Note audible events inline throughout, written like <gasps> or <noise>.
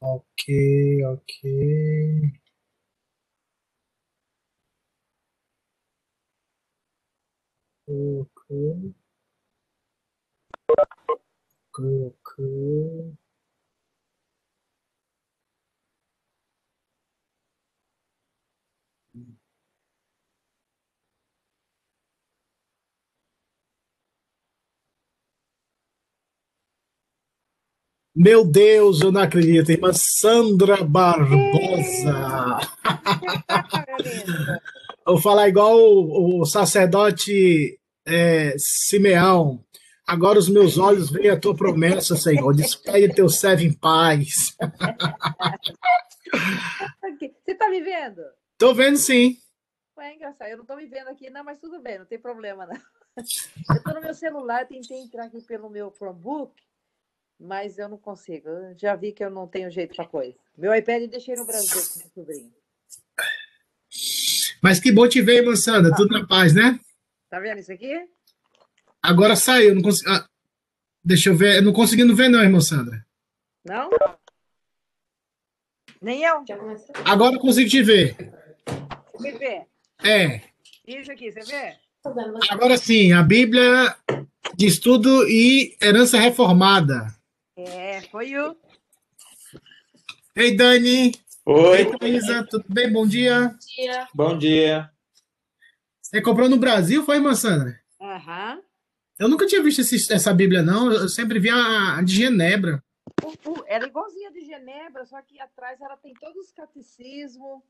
Ok, ok. Ok. Ok, ok. Meu Deus, eu não acredito. Irmã Sandra Barbosa. <laughs> Vou falar igual o, o sacerdote é, Simeão. Agora os meus olhos veem a tua promessa, Senhor. Despede teu servo em paz. Você está me vendo? Estou vendo sim. É engraçado, eu não estou me vendo aqui, não, mas tudo bem, não tem problema, não. Eu estou no meu celular, tentei entrar aqui pelo meu Chromebook, mas eu não consigo. Eu já vi que eu não tenho jeito para coisa. Meu iPad deixei no Brasil com meu sobrinho. Mas que bom te ver, irmã Sandra. Tudo na paz, né? Tá vendo isso aqui? Agora saiu. Não consegui... Ah, deixa eu ver. Eu não conseguindo ver, não, irmã Sandra. Não? Nem eu. Agora eu consigo te ver. Me vê. É. Isso aqui, você vê? Agora sim, a Bíblia de Estudo e Herança Reformada. É, foi o. Ei, Dani. Oi. Ei, Thaisa. Tudo bem? Bom dia. Bom dia. Bom dia. Você comprou no Brasil, foi, irmã Sandra? Aham. Eu nunca tinha visto esse- essa Bíblia, não. Eu sempre vi a, a de Genebra. O- Ela é igualzinha de Genebra, só que atrás ela tem todos os catecismos,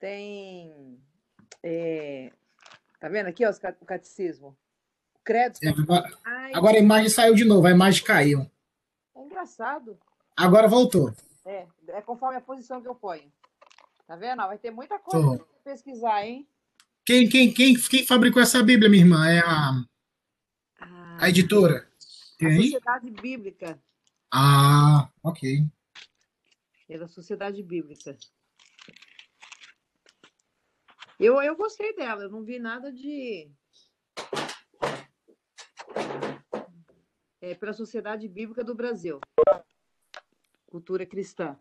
tem. é, tá vendo aqui ó, o catecismo? O credo. É, agora, Ai, agora a imagem saiu de novo, a imagem caiu. Engraçado. Agora voltou. É, é conforme a posição que eu ponho. Tá vendo? Vai ter muita coisa Tô. pra você pesquisar, hein? Quem, quem, quem, quem fabricou essa Bíblia, minha irmã? É a, Ah, a editora? a Quem? Sociedade Bíblica. Ah, ok. É da Sociedade Bíblica. Eu, eu gostei dela, eu não vi nada de. É pela Sociedade Bíblica do Brasil. Cultura cristã.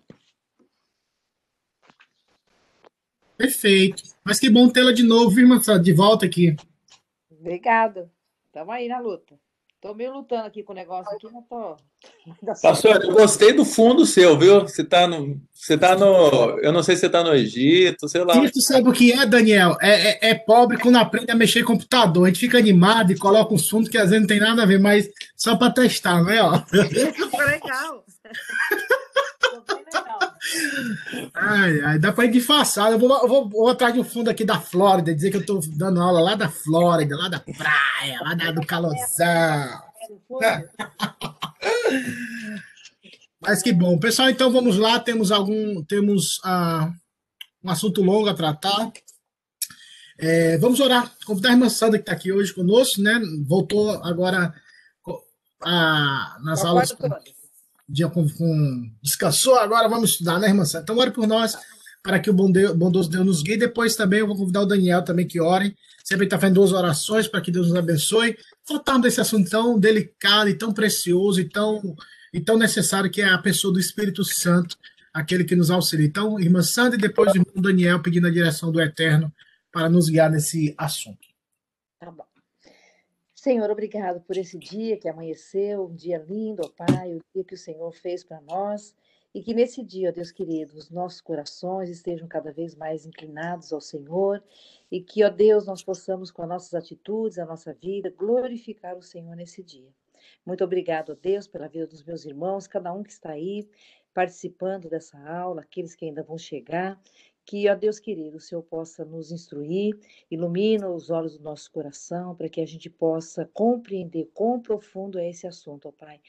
Perfeito. Mas que bom tê-la de novo, viu, irmã? De volta aqui. Obrigada. Estamos aí na luta. Estou meio lutando aqui com o negócio aqui, mas tô. Pastor, eu gostei do fundo seu, viu? Você tá no. Você tá no. Eu não sei se você tá no Egito, sei lá. Isso sabe o que é, Daniel? É, é, é pobre quando aprende a mexer em computador. A gente fica animado e coloca um fundo que às vezes não tem nada a ver, mas só para testar, né? Ó. Legal. <laughs> Ai, ai, dá para ir disfarçado. Eu vou, eu vou, vou atrás de um fundo aqui da Flórida, dizer que eu estou dando aula lá da Flórida, lá da praia, lá da, do calorzão. <laughs> Mas que bom. Pessoal, então vamos lá. Temos algum. Temos ah, um assunto longo a tratar. É, vamos orar. Convidar a irmã Sandra, que está aqui hoje conosco, né? Voltou agora ah, nas aulas. Concordo todas. Dia com, com- descansou, agora vamos estudar, né, irmã Sandra? Então, ore por nós, para que o bom Deus, bondoso Deus nos guie. Depois também eu vou convidar o Daniel também que ore. Sempre está fazendo duas orações para que Deus nos abençoe. Tratando desse assunto tão delicado e tão precioso e tão, e tão necessário que é a pessoa do Espírito Santo, aquele que nos auxilia. Então, irmã Sandra e depois o irmão Daniel pedindo a direção do Eterno para nos guiar nesse assunto. Tá bom. Senhor, obrigado por esse dia que amanheceu, um dia lindo, ó Pai, o dia que o Senhor fez para nós. E que nesse dia, ó Deus querido, os nossos corações estejam cada vez mais inclinados ao Senhor. E que, ó Deus, nós possamos, com as nossas atitudes, a nossa vida, glorificar o Senhor nesse dia. Muito obrigado, ó Deus, pela vida dos meus irmãos, cada um que está aí participando dessa aula, aqueles que ainda vão chegar. Que, ó Deus querido, o Senhor possa nos instruir, ilumina os olhos do nosso coração, para que a gente possa compreender quão profundo é esse assunto, ó Pai,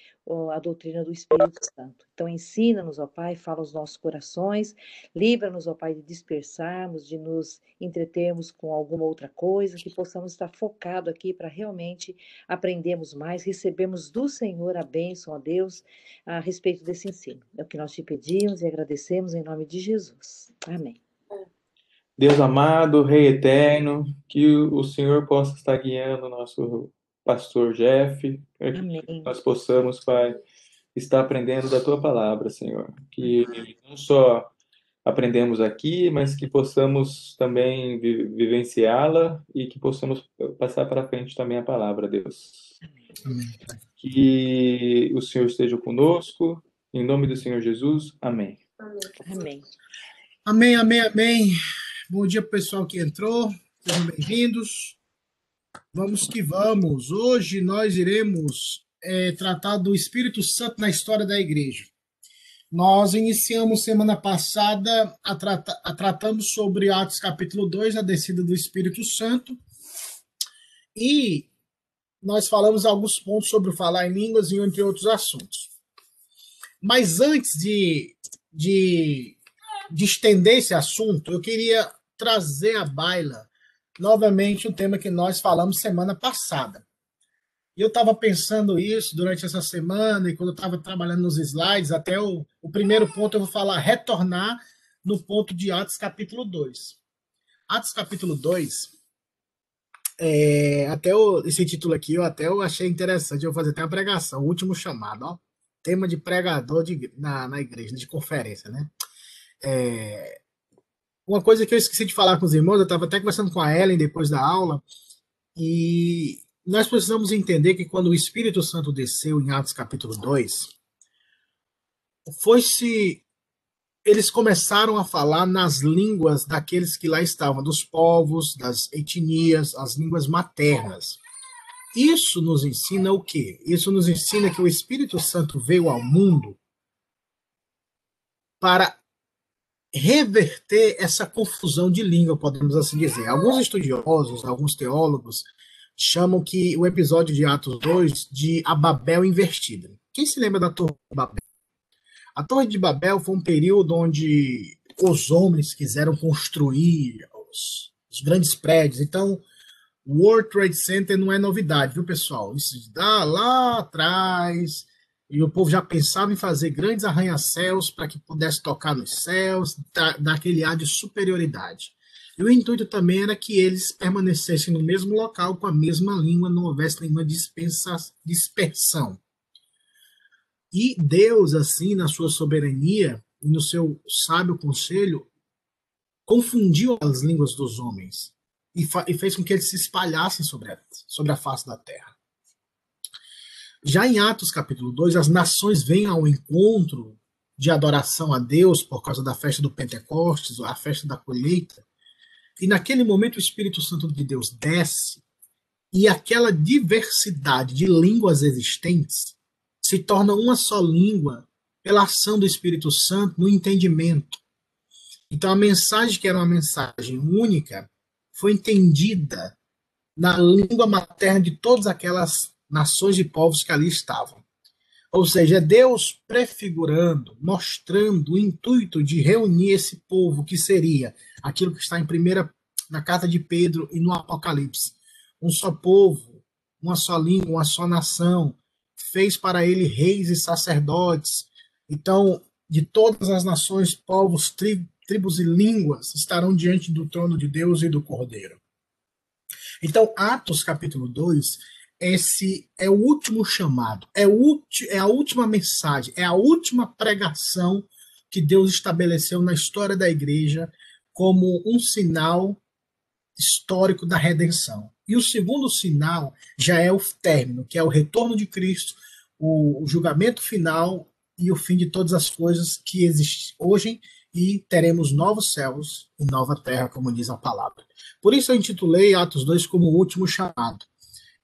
a doutrina do Espírito Santo. Então, ensina-nos, ó Pai, fala aos nossos corações, livra-nos, ó Pai, de dispersarmos, de nos entretermos com alguma outra coisa, que possamos estar focados aqui para realmente aprendermos mais, recebemos do Senhor a bênção, ó Deus, a respeito desse ensino. É o que nós te pedimos e agradecemos em nome de Jesus. Amém. Deus amado, Rei eterno, que o Senhor possa estar guiando o nosso pastor Jeff, para que Amém. nós possamos, Pai, estar aprendendo da tua palavra, Senhor. Que não só aprendemos aqui, mas que possamos também vi- vivenciá-la e que possamos passar para frente também a palavra, Deus. Amém. Que o Senhor esteja conosco, em nome do Senhor Jesus, amém. Amém. Amém, amém, amém. Bom dia para o pessoal que entrou. Sejam bem-vindos. Vamos que vamos. Hoje nós iremos é, tratar do Espírito Santo na história da igreja. Nós iniciamos semana passada a, trata, a tratamos sobre Atos capítulo 2, a descida do Espírito Santo. E nós falamos alguns pontos sobre o falar em línguas e entre outros assuntos. Mas antes de, de, de estender esse assunto, eu queria trazer à baila novamente o tema que nós falamos semana passada. E eu estava pensando isso durante essa semana, e quando eu estava trabalhando nos slides, até o, o primeiro ponto eu vou falar, retornar no ponto de Atos capítulo 2. Atos capítulo 2, é, até o, esse título aqui, eu até eu achei interessante, eu vou fazer até uma pregação, o último chamado, ó, tema de pregador de, na, na igreja, de conferência, né? É, uma coisa que eu esqueci de falar com os irmãos, eu estava até conversando com a Ellen depois da aula, e nós precisamos entender que quando o Espírito Santo desceu em Atos capítulo 2, foi-se. Eles começaram a falar nas línguas daqueles que lá estavam, dos povos, das etnias, as línguas maternas. Isso nos ensina o quê? Isso nos ensina que o Espírito Santo veio ao mundo para reverter essa confusão de língua, podemos assim dizer. Alguns estudiosos, alguns teólogos, chamam que o episódio de Atos 2 de a Babel invertida. Quem se lembra da Torre de Babel? A Torre de Babel foi um período onde os homens quiseram construir os, os grandes prédios. Então, o World Trade Center não é novidade, viu, pessoal? Isso dá lá atrás, e o povo já pensava em fazer grandes arranha-céus para que pudesse tocar nos céus, dar aquele ar de superioridade. E o intuito também era que eles permanecessem no mesmo local, com a mesma língua, não houvesse nenhuma dispensa, dispersão. E Deus, assim, na sua soberania e no seu sábio conselho, confundiu as línguas dos homens e, e fez com que eles se espalhassem sobre a, sobre a face da terra. Já em Atos capítulo 2, as nações vêm ao encontro de adoração a Deus por causa da festa do Pentecostes, a festa da colheita. E naquele momento o Espírito Santo de Deus desce e aquela diversidade de línguas existentes se torna uma só língua pela ação do Espírito Santo no entendimento. Então a mensagem que era uma mensagem única foi entendida na língua materna de todas aquelas nações e povos que ali estavam. Ou seja, é Deus prefigurando, mostrando o intuito de reunir esse povo que seria aquilo que está em primeira na carta de Pedro e no Apocalipse. Um só povo, uma só língua, uma só nação, fez para ele reis e sacerdotes. Então, de todas as nações, povos, tri, tribos e línguas estarão diante do trono de Deus e do Cordeiro. Então, Atos capítulo 2 esse é o último chamado, é, é a última mensagem, é a última pregação que Deus estabeleceu na história da igreja como um sinal histórico da redenção. E o segundo sinal já é o término, que é o retorno de Cristo, o, o julgamento final e o fim de todas as coisas que existem hoje e teremos novos céus e nova terra, como diz a palavra. Por isso eu intitulei Atos 2 como o último chamado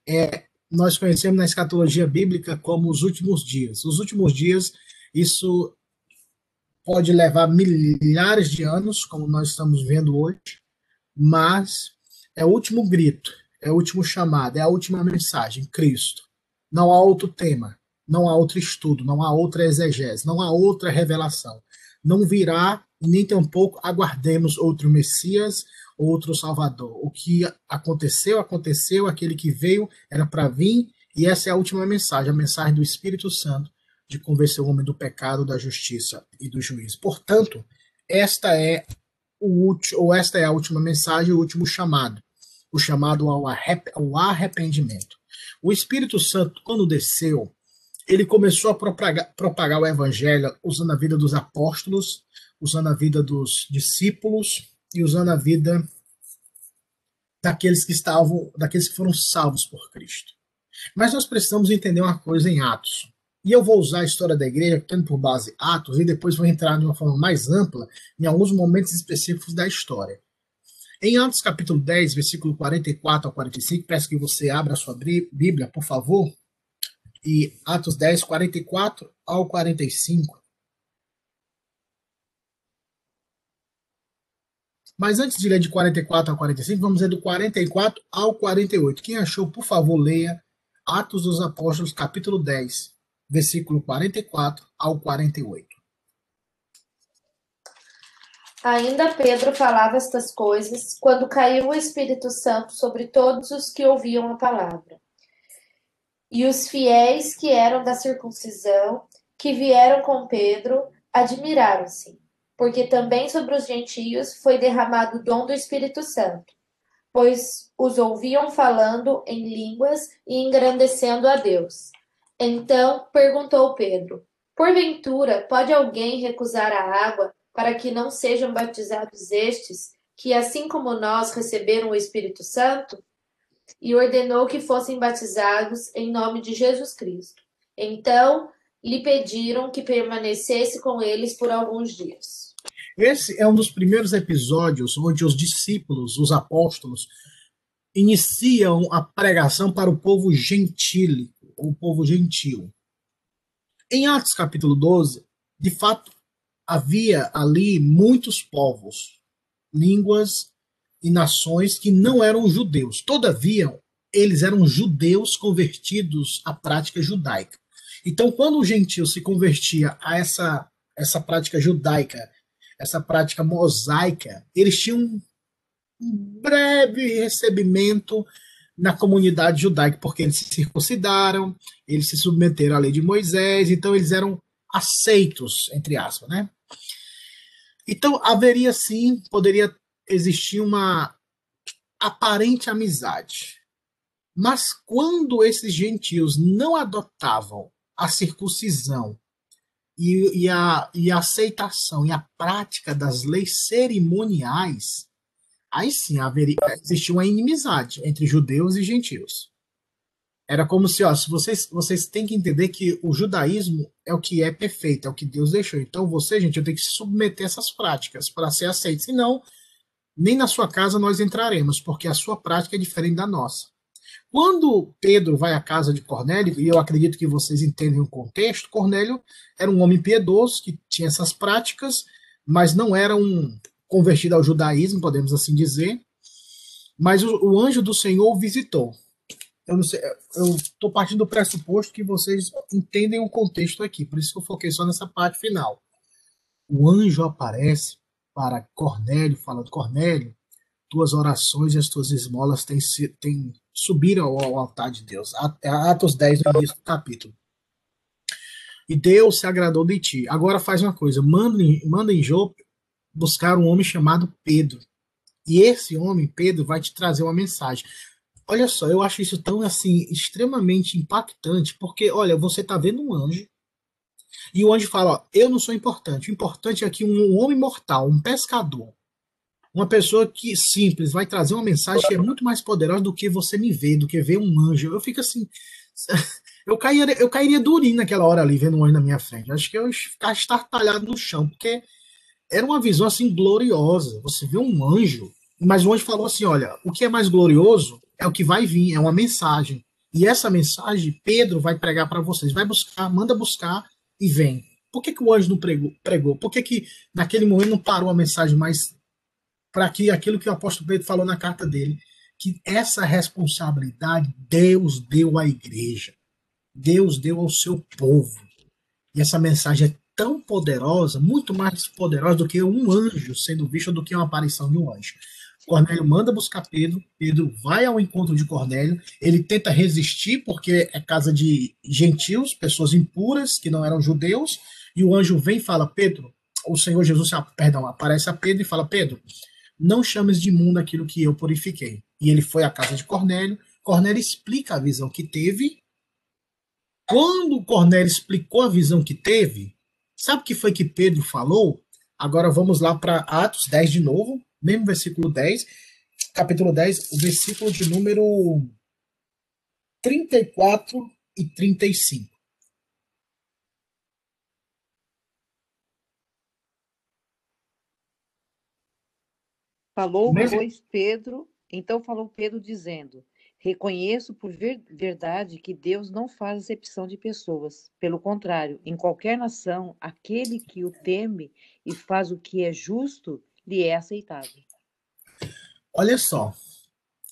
é, nós conhecemos na escatologia bíblica como os últimos dias. Os últimos dias, isso pode levar milhares de anos, como nós estamos vendo hoje, mas é o último grito, é o último chamado, é a última mensagem, Cristo. Não há outro tema, não há outro estudo, não há outra exegese, não há outra revelação. Não virá, nem tampouco aguardemos outro Messias, outro Salvador. O que aconteceu, aconteceu, aquele que veio era para vir, e essa é a última mensagem, a mensagem do Espírito Santo de convencer o homem do pecado, da justiça e do juízo. Portanto, esta é o último, ou esta é a última mensagem, o último chamado, o chamado ao arrependimento. O Espírito Santo, quando desceu, ele começou a propagar, propagar o evangelho usando a vida dos apóstolos, usando a vida dos discípulos e usando a vida daqueles que estavam, daqueles que foram salvos por Cristo. Mas nós precisamos entender uma coisa em Atos. E eu vou usar a história da igreja, tendo por base Atos, e depois vou entrar de uma forma mais ampla em alguns momentos específicos da história. Em Atos capítulo 10, versículo 44 ao 45, peço que você abra a sua Bíblia, por favor. E Atos 10, 44 ao 45. Mas antes de ler de 44 ao 45, vamos ler do 44 ao 48. Quem achou, por favor, leia Atos dos Apóstolos, capítulo 10, versículo 44 ao 48. Ainda Pedro falava estas coisas quando caiu o Espírito Santo sobre todos os que ouviam a palavra. E os fiéis que eram da circuncisão, que vieram com Pedro, admiraram-se, porque também sobre os gentios foi derramado o dom do Espírito Santo, pois os ouviam falando em línguas e engrandecendo a Deus. Então perguntou Pedro: Porventura pode alguém recusar a água para que não sejam batizados estes, que assim como nós receberam o Espírito Santo? E ordenou que fossem batizados em nome de Jesus Cristo. Então lhe pediram que permanecesse com eles por alguns dias. Esse é um dos primeiros episódios onde os discípulos, os apóstolos, iniciam a pregação para o povo gentílico, o povo gentil. Em Atos capítulo 12, de fato, havia ali muitos povos, línguas e nações que não eram judeus. Todavia, eles eram judeus convertidos à prática judaica. Então, quando o gentil se convertia a essa, essa prática judaica, essa prática mosaica, eles tinham um breve recebimento na comunidade judaica, porque eles se circuncidaram, eles se submeteram à lei de Moisés, então eles eram aceitos, entre aspas, né? Então, haveria sim, poderia existir uma aparente amizade. Mas quando esses gentios não adotavam a circuncisão e, e, a, e a aceitação e a prática das leis cerimoniais, aí sim haveria, existia uma inimizade entre judeus e gentios. Era como se, ó, se vocês, vocês têm que entender que o judaísmo é o que é perfeito, é o que Deus deixou. Então você, gente, eu tenho que se submeter a essas práticas para ser aceito. Senão, nem na sua casa nós entraremos, porque a sua prática é diferente da nossa. Quando Pedro vai à casa de Cornélio, e eu acredito que vocês entendem o contexto, Cornélio era um homem piedoso que tinha essas práticas, mas não era um convertido ao judaísmo, podemos assim dizer. Mas o, o anjo do Senhor o visitou. Eu estou partindo do pressuposto que vocês entendem o contexto aqui, por isso que eu foquei só nessa parte final. O anjo aparece para Cornélio, falando: Cornélio, tuas orações e as tuas esmolas têm, têm subiram ao altar de Deus. É Atos 10, no início do capítulo. E Deus se agradou de ti. Agora faz uma coisa: manda, manda em Jope buscar um homem chamado Pedro. E esse homem, Pedro, vai te trazer uma mensagem. Olha só, eu acho isso tão assim extremamente impactante, porque olha, você está vendo um anjo e o anjo fala: ó, Eu não sou importante. O importante é que um homem mortal, um pescador, uma pessoa que simples vai trazer uma mensagem que é muito mais poderosa do que você me ver, do que ver um anjo. Eu fico assim. <laughs> Eu cairia, eu cairia durinho naquela hora ali, vendo um anjo na minha frente. Acho que eu ficar estartalhado no chão, porque era uma visão assim gloriosa. Você vê um anjo, mas o anjo falou assim: olha, o que é mais glorioso é o que vai vir, é uma mensagem. E essa mensagem Pedro vai pregar para vocês. Vai buscar, manda buscar e vem. Por que, que o anjo não pregou? pregou? Por que, que naquele momento não parou a mensagem mais para que aquilo que o apóstolo Pedro falou na carta dele, que essa responsabilidade Deus deu à igreja, Deus deu ao seu povo. E essa mensagem é tão poderosa, muito mais poderosa do que um anjo sendo visto, do que uma aparição de um anjo. Cornélio manda buscar Pedro, Pedro vai ao encontro de Cornélio, ele tenta resistir porque é casa de gentios, pessoas impuras que não eram judeus, e o anjo vem e fala: Pedro, o Senhor Jesus, perdão, aparece a Pedro e fala: Pedro, não chames de imundo aquilo que eu purifiquei. E ele foi à casa de Cornélio. Cornélio explica a visão que teve. Quando Cornélio explicou a visão que teve, sabe o que foi que Pedro falou? Agora vamos lá para Atos 10 de novo, mesmo versículo 10, capítulo 10, o versículo de número 34 e 35. Falou, pois, Pedro, então falou Pedro dizendo: Reconheço por ver, verdade que Deus não faz acepção de pessoas. Pelo contrário, em qualquer nação, aquele que o teme e faz o que é justo lhe é aceitável. Olha só,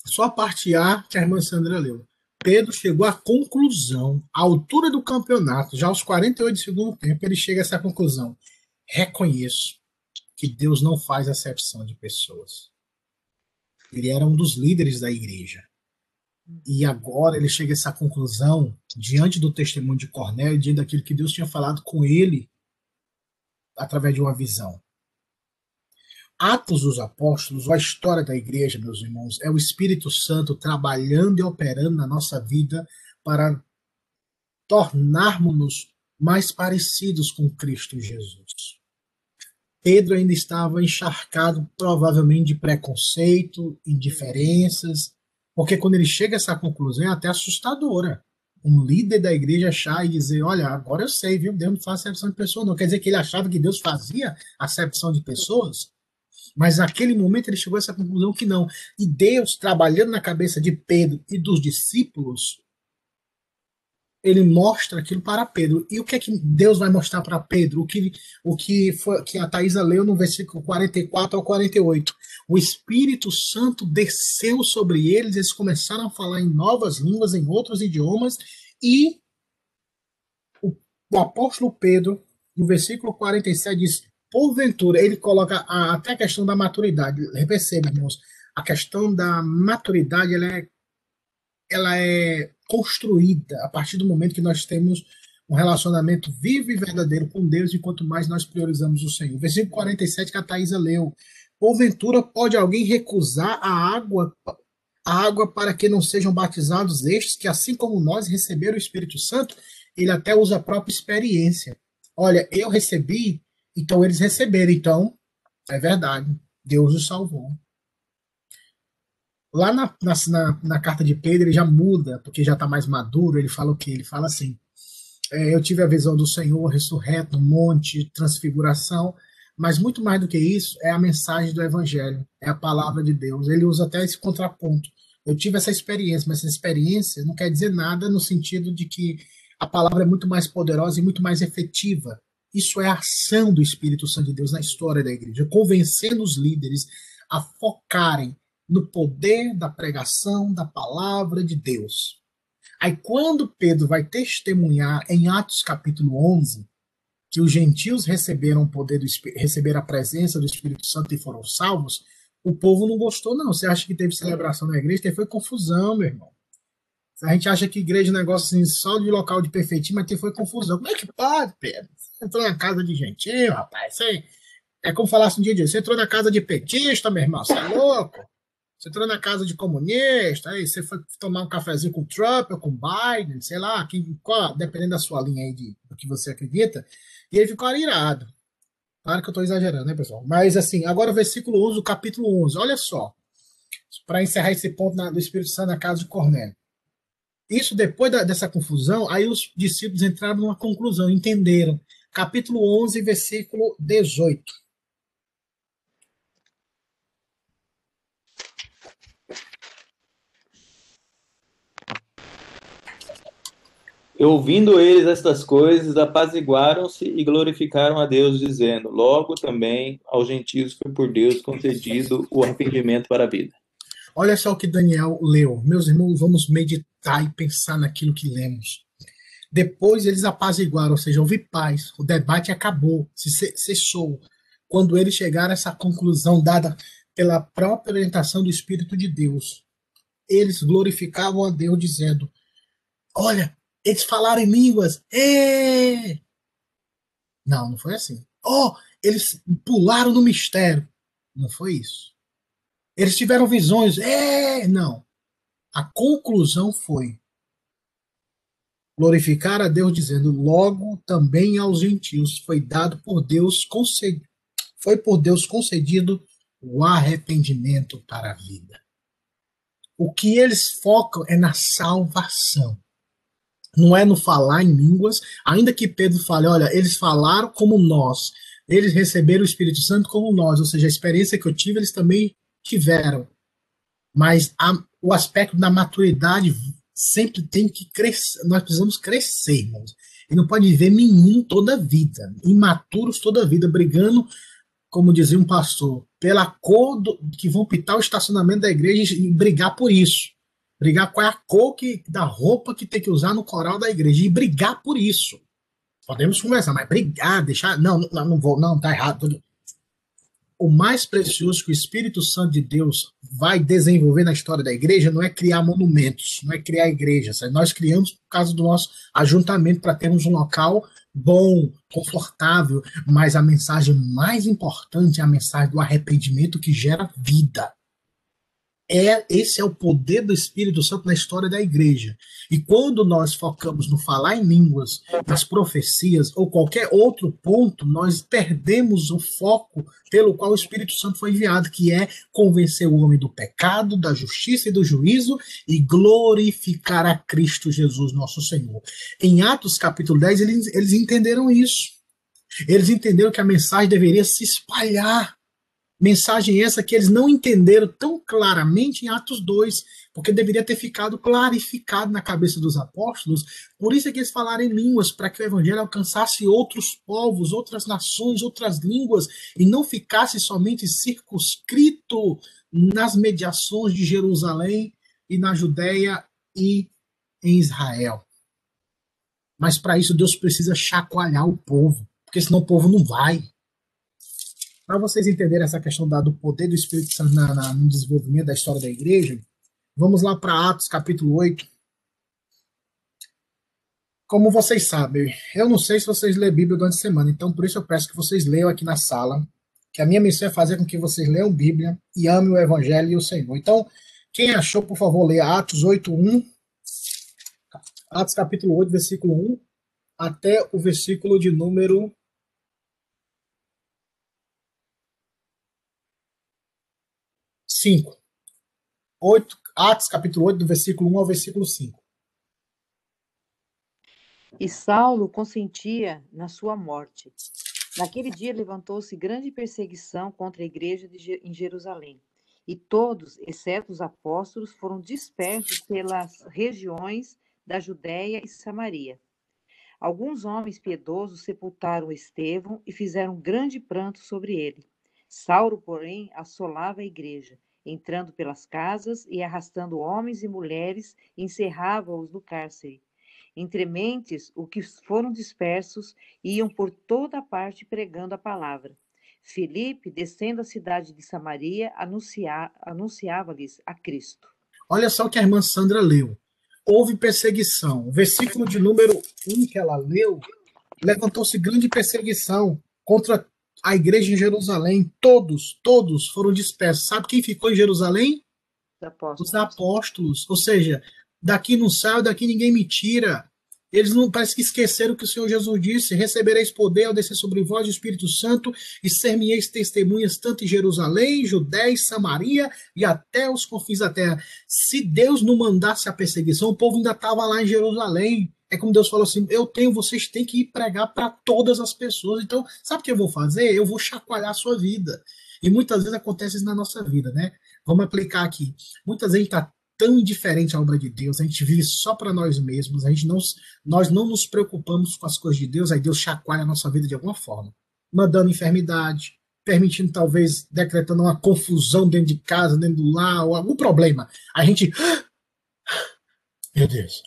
só a parte A que a irmã Sandra leu. Pedro chegou à conclusão, à altura do campeonato, já aos 48 de segundo tempo, ele chega a essa conclusão. Reconheço que Deus não faz acepção de pessoas. Ele era um dos líderes da igreja. E agora ele chega a essa conclusão diante do testemunho de Cornélio, diante daquilo que Deus tinha falado com ele através de uma visão. Atos dos Apóstolos, ou a história da igreja, meus irmãos, é o Espírito Santo trabalhando e operando na nossa vida para tornarmos-nos mais parecidos com Cristo Jesus. Pedro ainda estava encharcado, provavelmente, de preconceito, indiferenças, porque quando ele chega a essa conclusão é até assustadora. Um líder da igreja achar e dizer: Olha, agora eu sei, viu? Deus não faz acepção de pessoas, não. Quer dizer que ele achava que Deus fazia acepção de pessoas? Mas naquele momento ele chegou a essa conclusão que não. E Deus, trabalhando na cabeça de Pedro e dos discípulos, ele mostra aquilo para Pedro. E o que é que Deus vai mostrar para Pedro? O que, o que, foi, que a Thaisa leu no versículo 44 ao 48. O Espírito Santo desceu sobre eles, eles começaram a falar em novas línguas, em outros idiomas, e o, o apóstolo Pedro, no versículo 47, diz: porventura, ele coloca a, até a questão da maturidade. Perceba, irmãos, a questão da maturidade ela é, ela é construída a partir do momento que nós temos um relacionamento vivo e verdadeiro com Deus e quanto mais nós priorizamos o Senhor. Versículo 47 que a Thaisa leu. Porventura pode alguém recusar a água, a água para que não sejam batizados estes que, assim como nós receberam o Espírito Santo, ele até usa a própria experiência. Olha, eu recebi, então eles receberam, então é verdade. Deus os salvou. Lá na, na, na, carta de Pedro, ele já muda, porque já está mais maduro. Ele fala o quê? Ele fala assim: é, Eu tive a visão do Senhor ressurreto monte, transfiguração, mas muito mais do que isso, é a mensagem do Evangelho, é a palavra de Deus. Ele usa até esse contraponto. Eu tive essa experiência, mas essa experiência não quer dizer nada no sentido de que a palavra é muito mais poderosa e muito mais efetiva. Isso é a ação do Espírito Santo de Deus na história da igreja, convencendo os líderes a focarem no poder da pregação da palavra de Deus. Aí, quando Pedro vai testemunhar em Atos capítulo 11, que os gentios receberam poder do receberam a presença do Espírito Santo e foram salvos, o povo não gostou, não. Você acha que teve celebração na igreja? Teve foi confusão, meu irmão. A gente acha que igreja é um negócio assim, só de local de perfeitinho, mas teve foi confusão. Como é que pode, Pedro? Você entrou na casa de gentil, rapaz. Você é como falasse um dia de você entrou na casa de petista, meu irmão. Você é louco? Você entrou na casa de comunista, aí você foi tomar um cafezinho com o Trump ou com o Biden, sei lá, quem, qual, dependendo da sua linha aí de, do que você acredita, e ele ficou irado. Claro que eu estou exagerando, né, pessoal? Mas assim, agora o versículo 11, o capítulo 11, olha só, para encerrar esse ponto na, do Espírito Santo na casa de Cornélio. Isso depois da, dessa confusão, aí os discípulos entraram numa conclusão, entenderam. Capítulo 11, versículo 18. Ouvindo eles estas coisas, apaziguaram-se e glorificaram a Deus, dizendo: Logo também aos gentios foi por Deus concedido o arrependimento para a vida. Olha só o que Daniel leu. Meus irmãos, vamos meditar e pensar naquilo que lemos. Depois eles apaziguaram, ou seja, houve paz, o debate acabou, se cessou. Quando eles chegaram a essa conclusão dada pela própria orientação do Espírito de Deus, eles glorificavam a Deus, dizendo: Olha, eles falaram em línguas. Êêê! Não, não foi assim. Oh, eles pularam no mistério. Não foi isso. Eles tiveram visões. É, não. A conclusão foi glorificar a Deus, dizendo: logo também aos gentios foi dado por Deus concedido, foi por Deus concedido o arrependimento para a vida. O que eles focam é na salvação. Não é no falar em línguas, ainda que Pedro fale, olha, eles falaram como nós, eles receberam o Espírito Santo como nós, ou seja, a experiência que eu tive, eles também tiveram. Mas a, o aspecto da maturidade sempre tem que crescer, nós precisamos crescer, irmãos. E não pode viver menino toda a vida, imaturos toda a vida, brigando, como dizia um pastor, pela cor do, que vão pintar o estacionamento da igreja e brigar por isso. Brigar qual é a cor que, da roupa que tem que usar no coral da igreja e brigar por isso. Podemos conversar, mas brigar, deixar. Não, não, não vou, não, tá errado. O mais precioso que o Espírito Santo de Deus vai desenvolver na história da igreja não é criar monumentos, não é criar igrejas. Nós criamos por causa do nosso ajuntamento para termos um local bom, confortável, mas a mensagem mais importante é a mensagem do arrependimento que gera vida é esse é o poder do Espírito Santo na história da igreja. E quando nós focamos no falar em línguas, nas profecias ou qualquer outro ponto, nós perdemos o foco pelo qual o Espírito Santo foi enviado, que é convencer o homem do pecado, da justiça e do juízo e glorificar a Cristo Jesus, nosso Senhor. Em Atos capítulo 10, eles, eles entenderam isso. Eles entenderam que a mensagem deveria se espalhar Mensagem essa que eles não entenderam tão claramente em Atos 2, porque deveria ter ficado clarificado na cabeça dos apóstolos. Por isso é que eles falaram em línguas, para que o evangelho alcançasse outros povos, outras nações, outras línguas, e não ficasse somente circunscrito nas mediações de Jerusalém e na Judéia e em Israel. Mas para isso Deus precisa chacoalhar o povo, porque senão o povo não vai. Para vocês entenderem essa questão da, do poder do Espírito Santo na, na, no desenvolvimento da história da igreja, vamos lá para Atos capítulo 8. Como vocês sabem, eu não sei se vocês lêem Bíblia durante a semana, então por isso eu peço que vocês leiam aqui na sala, que a minha missão é fazer com que vocês leiam Bíblia e amem o Evangelho e o Senhor. Então, quem achou, por favor, leia Atos 8, 1. Atos capítulo 8, versículo 1, até o versículo de número 5. 8, Atos capítulo 8, do versículo 1 ao versículo 5. E Saulo consentia na sua morte. Naquele dia levantou-se grande perseguição contra a igreja de, em Jerusalém. E todos, exceto os apóstolos, foram dispersos pelas regiões da Judéia e Samaria. Alguns homens piedosos sepultaram Estevão e fizeram grande pranto sobre ele. Saulo, porém, assolava a igreja entrando pelas casas e arrastando homens e mulheres, encerrava-os no cárcere. Entre mentes, os que foram dispersos iam por toda parte pregando a palavra. Filipe, descendo a cidade de Samaria, anuncia, anunciava-lhes a Cristo. Olha só o que a irmã Sandra leu. Houve perseguição. O versículo de número 1 que ela leu, levantou-se grande perseguição contra a igreja em Jerusalém, todos, todos foram dispersos. Sabe quem ficou em Jerusalém? Os apóstolos. Os apóstolos. Ou seja, daqui não sai, daqui ninguém me tira. Eles não parece que esqueceram o que o Senhor Jesus disse: recebereis poder ao descer sobre vós o Espírito Santo e ser-me-eis testemunhas tanto em Jerusalém, Judéia, Samaria e até os confins da terra. Se Deus não mandasse a perseguição, o povo ainda estava lá em Jerusalém. É como Deus falou assim: eu tenho, vocês têm que ir pregar para todas as pessoas. Então, sabe o que eu vou fazer? Eu vou chacoalhar a sua vida. E muitas vezes acontece isso na nossa vida, né? Vamos aplicar aqui. Muitas vezes a gente está tão indiferente à obra de Deus, a gente vive só para nós mesmos, a gente não, nós não nos preocupamos com as coisas de Deus, aí Deus chacoalha a nossa vida de alguma forma, mandando enfermidade, permitindo talvez decretando uma confusão dentro de casa, dentro do lar, ou algum problema. A gente, <gasps> meu Deus,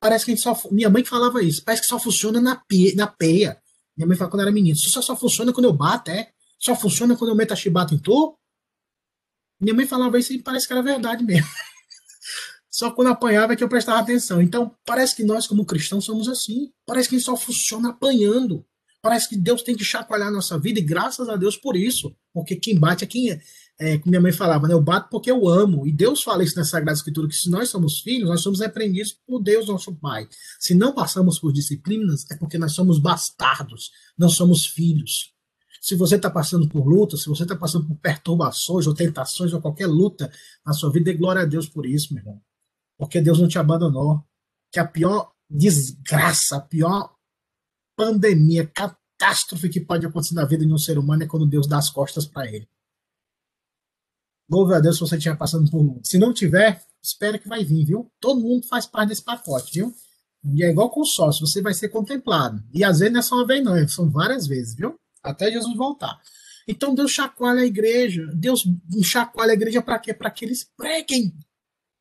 parece que a gente só. Minha mãe falava isso. Parece que só funciona na, pia, na peia. Minha mãe falava quando era menino. Isso só, só funciona quando eu bato, é? Só funciona quando eu meto a chibata em tu? Minha mãe falava isso e parece que era verdade mesmo. <laughs> Só quando apanhava é que eu prestava atenção. Então, parece que nós, como cristãos, somos assim. Parece que só funciona apanhando. Parece que Deus tem que chacoalhar a nossa vida, e graças a Deus por isso. Porque quem bate é quem é. É como minha mãe falava, né? Eu bato porque eu amo. E Deus fala isso na Sagrada Escritura, que se nós somos filhos, nós somos repreendidos por Deus, nosso Pai. Se não passamos por disciplinas, é porque nós somos bastardos, não somos filhos. Se você está passando por luta, se você está passando por perturbações ou tentações ou qualquer luta na sua vida, dê glória a Deus por isso, meu irmão. Porque Deus não te abandonou. Que a pior desgraça, a pior pandemia, catástrofe que pode acontecer na vida de um ser humano é quando Deus dá as costas para ele. Louve a Deus se você estiver passando por luta. Se não tiver, espera que vai vir, viu? Todo mundo faz parte desse pacote, viu? E é igual com o sócio, você vai ser contemplado. E às vezes não é só uma vez, não, são várias vezes, viu? Até Jesus voltar. Então Deus chacoalha a igreja. Deus chacoalha a igreja para quê? Para que eles preguem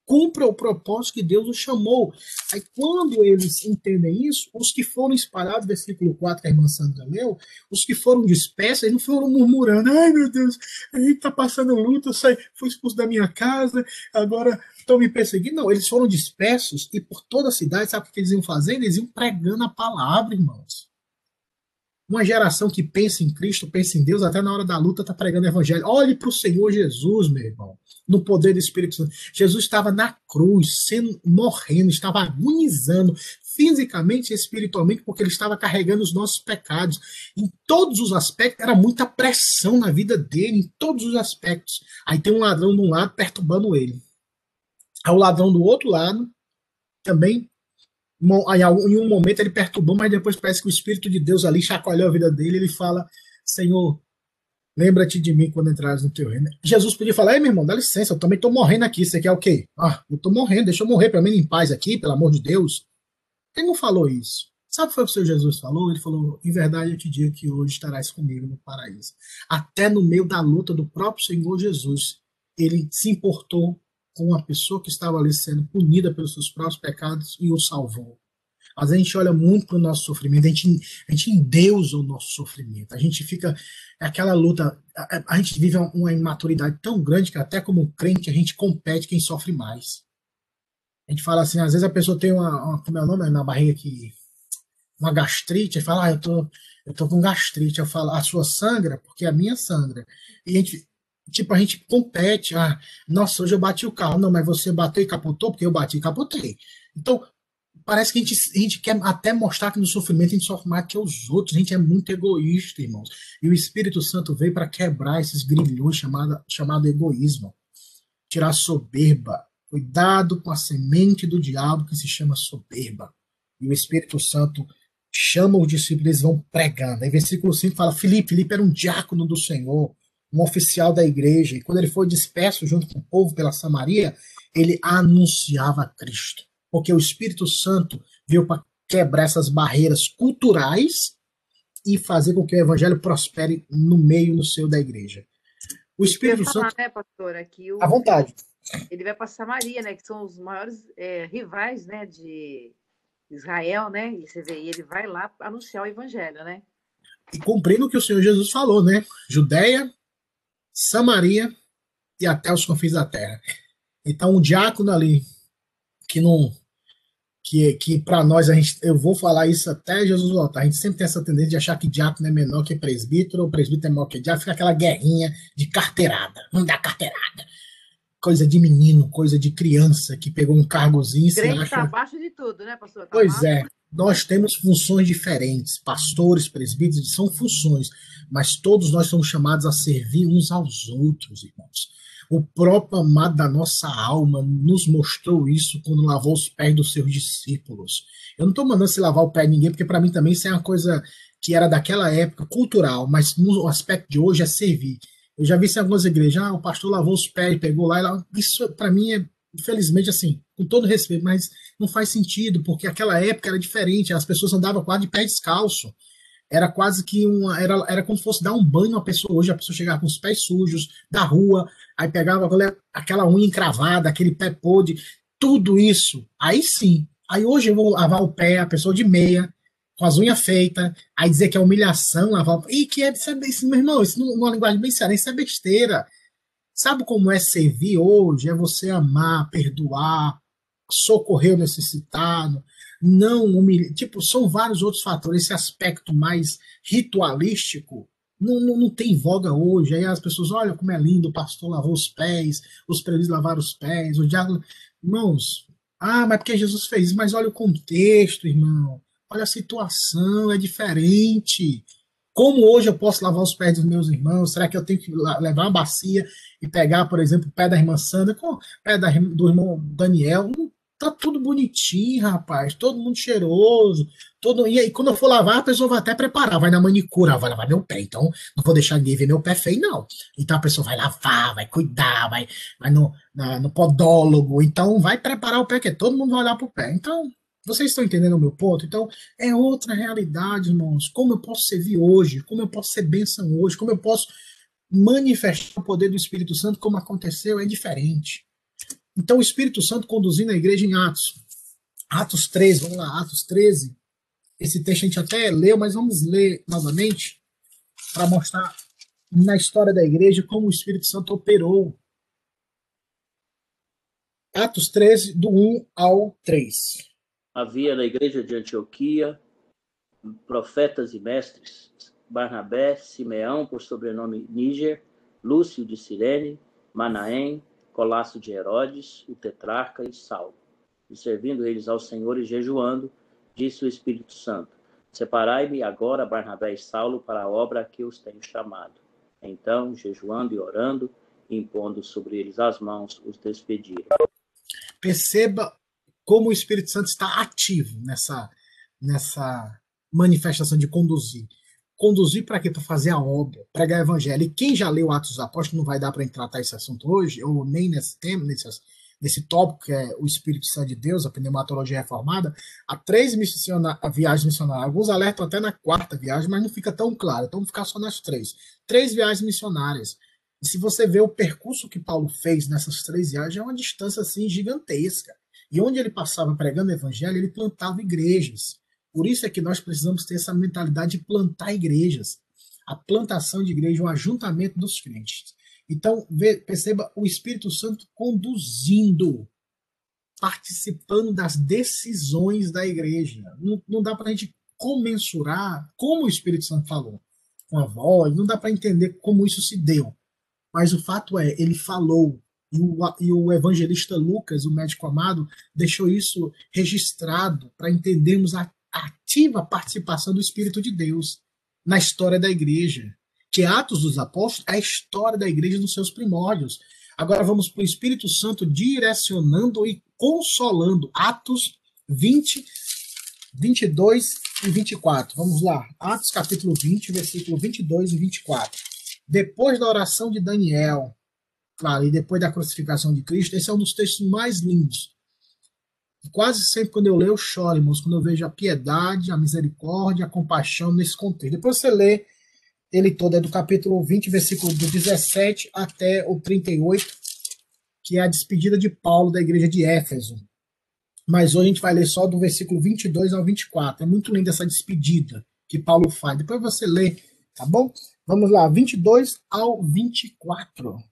cumpra o propósito que Deus os chamou. Aí, quando eles entendem isso, os que foram espalhados, versículo 4, que a irmã Sandra leu, os que foram dispersos, eles não foram murmurando, ai meu Deus, a gente está passando luta, saí, fui expulso da minha casa, agora estão me perseguindo. Não, eles foram dispersos e por toda a cidade, sabe o que eles iam fazendo? Eles iam pregando a palavra, irmãos. Uma geração que pensa em Cristo, pensa em Deus, até na hora da luta está pregando o evangelho. Olhe para o Senhor Jesus, meu irmão, no poder do Espírito Santo. Jesus estava na cruz, sendo morrendo, estava agonizando fisicamente e espiritualmente, porque ele estava carregando os nossos pecados. Em todos os aspectos, era muita pressão na vida dele, em todos os aspectos. Aí tem um ladrão de um lado perturbando ele. Aí o ladrão do outro lado também em um momento ele perturbou, mas depois parece que o Espírito de Deus ali chacoalhou a vida dele. Ele fala: Senhor, lembra-te de mim quando entrares no teu reino. Jesus podia falar: Ei, meu irmão, dá licença, eu também estou morrendo aqui. Você quer o quê? Ah, eu estou morrendo, deixa eu morrer para mim em paz aqui, pelo amor de Deus. Ele não falou isso. Sabe o que foi o que o Senhor Jesus falou? Ele falou: Em verdade eu te digo que hoje estarás comigo no paraíso. Até no meio da luta do próprio Senhor Jesus, ele se importou com uma pessoa que estava ali sendo punida pelos seus próprios pecados e o salvou. Mas a gente olha muito para o nosso sofrimento, a gente, a gente endeusa o nosso sofrimento, a gente fica. É aquela luta, a, a gente vive uma, uma imaturidade tão grande que até como crente a gente compete quem sofre mais. A gente fala assim, às vezes a pessoa tem uma, uma como é o nome na barriga que uma gastrite, e fala, ah, eu tô, eu tô com gastrite. Eu falo, a sua sangra, porque a minha sangra. E a gente, Tipo, a gente compete. Ah, nossa, hoje eu bati o carro. Não, mas você bateu e capotou porque eu bati e capotei. Então, parece que a gente, a gente quer até mostrar que no sofrimento a gente sofre mais que os outros. A gente é muito egoísta, irmãos. E o Espírito Santo veio para quebrar esses grilhões chamado, chamado egoísmo. Tirar soberba. Cuidado com a semente do diabo que se chama soberba. E o Espírito Santo chama os discípulos, eles vão pregando. Aí, versículo 5 fala: Filipe, Filipe era um diácono do Senhor um oficial da igreja, e quando ele foi disperso junto com o povo pela Samaria, ele anunciava Cristo. Porque o Espírito Santo veio para quebrar essas barreiras culturais e fazer com que o evangelho prospere no meio, no seio da igreja. O Espírito falar, Santo. Né, pastor, aqui o... À vontade. Ele vai para Samaria, né? Que são os maiores é, rivais, né? De Israel, né? E você vê, ele vai lá anunciar o evangelho, né? E cumprindo o que o Senhor Jesus falou, né? Judéia, Samaria e até os confins da terra. Então, um diácono ali que não que, que para nós a gente eu vou falar isso até Jesus voltar. A gente sempre tem essa tendência de achar que diácono é menor que presbítero, ou presbítero é menor que diácono, fica aquela guerrinha de carteirada. Não dá carteirada. Coisa de menino, coisa de criança que pegou um cargozinho e se acha... tá abaixo de tudo, né, pastor? Tá pois é. Nós temos funções diferentes. Pastores, presbíteros, são funções mas todos nós somos chamados a servir uns aos outros, irmãos. O próprio amado da nossa alma nos mostrou isso quando lavou os pés dos seus discípulos. Eu não estou mandando se lavar o pé de ninguém, porque para mim também isso é uma coisa que era daquela época, cultural, mas no aspecto de hoje é servir. Eu já vi isso em algumas igrejas, ah, o pastor lavou os pés, pegou lá, e lá. Isso para mim é, infelizmente, assim, com todo respeito, mas não faz sentido, porque aquela época era diferente, as pessoas andavam quase de pé descalço era quase que uma. Era, era como se fosse dar um banho a pessoa hoje, a pessoa chegava com os pés sujos da rua, aí pegava aquela unha encravada, aquele pé podre, tudo isso. Aí sim. Aí hoje eu vou lavar o pé, a pessoa de meia, com as unhas feitas, aí dizer que é humilhação, lavar o pé. E que é, isso, é, isso, meu irmão, isso numa linguagem bem séria, isso é besteira. Sabe como é servir hoje? É você amar, perdoar, socorrer o necessitado, não humilhar. Tipo, são vários outros fatores. Esse aspecto mais ritualístico não, não, não, tem voga hoje. Aí as pessoas, olha como é lindo, o pastor lavou os pés, os presbíteros lavaram os pés, o diácono. Irmãos, ah, mas porque Jesus fez isso? Mas olha o contexto, irmão. Olha a situação, é diferente. Como hoje eu posso lavar os pés dos meus irmãos? Será que eu tenho que levar uma bacia e pegar, por exemplo, o pé da irmã Sandra com o pé da, do irmão Daniel? Não Tá tudo bonitinho, rapaz. Todo mundo cheiroso. Todo... E aí, quando eu for lavar, a pessoa vai até preparar. Vai na manicura, vai lavar meu pé. Então, não vou deixar ninguém ver meu pé feio, não. Então, a pessoa vai lavar, vai cuidar, vai, vai no, na, no podólogo. Então, vai preparar o pé, que todo mundo vai olhar pro pé. Então, vocês estão entendendo o meu ponto? Então, é outra realidade, irmãos. Como eu posso servir hoje? Como eu posso ser bênção hoje? Como eu posso manifestar o poder do Espírito Santo como aconteceu? É diferente. Então, o Espírito Santo conduzindo a igreja em Atos. Atos 13, vamos lá, Atos 13. Esse texto a gente até leu, mas vamos ler novamente para mostrar na história da igreja como o Espírito Santo operou. Atos 13, do 1 ao 3. Havia na igreja de Antioquia profetas e mestres, Barnabé, Simeão, por sobrenome Níger, Lúcio de Cirene, Manaém, Colasso de Herodes, o tetrarca e Saulo. E servindo eles ao Senhor e jejuando, disse o Espírito Santo: Separai-me agora Barnabé e Saulo para a obra a que os tenho chamado. Então, jejuando e orando, impondo sobre eles as mãos, os despediram. Perceba como o Espírito Santo está ativo nessa, nessa manifestação de conduzir conduzir para quê? Para fazer a obra, pregar o evangelho. E quem já leu Atos dos Apóstolos, não vai dar para tratar esse assunto hoje, ou nem nesse tema, nesse, nesse tópico que é o Espírito Santo de Deus, a pneumatologia reformada, há três missiona viagens missionárias. Alguns alertam até na quarta viagem, mas não fica tão claro. Então, vamos ficar só nas três. Três viagens missionárias. E se você vê o percurso que Paulo fez nessas três viagens, é uma distância assim gigantesca. E onde ele passava pregando o evangelho, ele plantava igrejas. Por isso é que nós precisamos ter essa mentalidade de plantar igrejas. A plantação de igreja, o ajuntamento dos crentes. Então, perceba o Espírito Santo conduzindo, participando das decisões da igreja. Não, não dá para a gente comensurar como o Espírito Santo falou, com a voz, não dá para entender como isso se deu. Mas o fato é, ele falou, e o, e o, evangelista Lucas, o médico amado, deixou isso registrado para entendermos a ativa participação do Espírito de Deus na história da igreja. Que Atos dos Apóstolos é a história da igreja nos seus primórdios. Agora vamos para o Espírito Santo direcionando e consolando. Atos 20, 22 e 24. Vamos lá. Atos capítulo 20, versículo 22 e 24. Depois da oração de Daniel, claro, e depois da crucificação de Cristo, esse é um dos textos mais lindos quase sempre quando eu leio, eu choro, irmãos, quando eu vejo a piedade, a misericórdia, a compaixão nesse contexto. Depois você lê ele todo, é do capítulo 20, versículo do 17 até o 38, que é a despedida de Paulo da igreja de Éfeso. Mas hoje a gente vai ler só do versículo 22 ao 24. É muito linda essa despedida que Paulo faz. Depois você lê, tá bom? Vamos lá, 22 ao 24.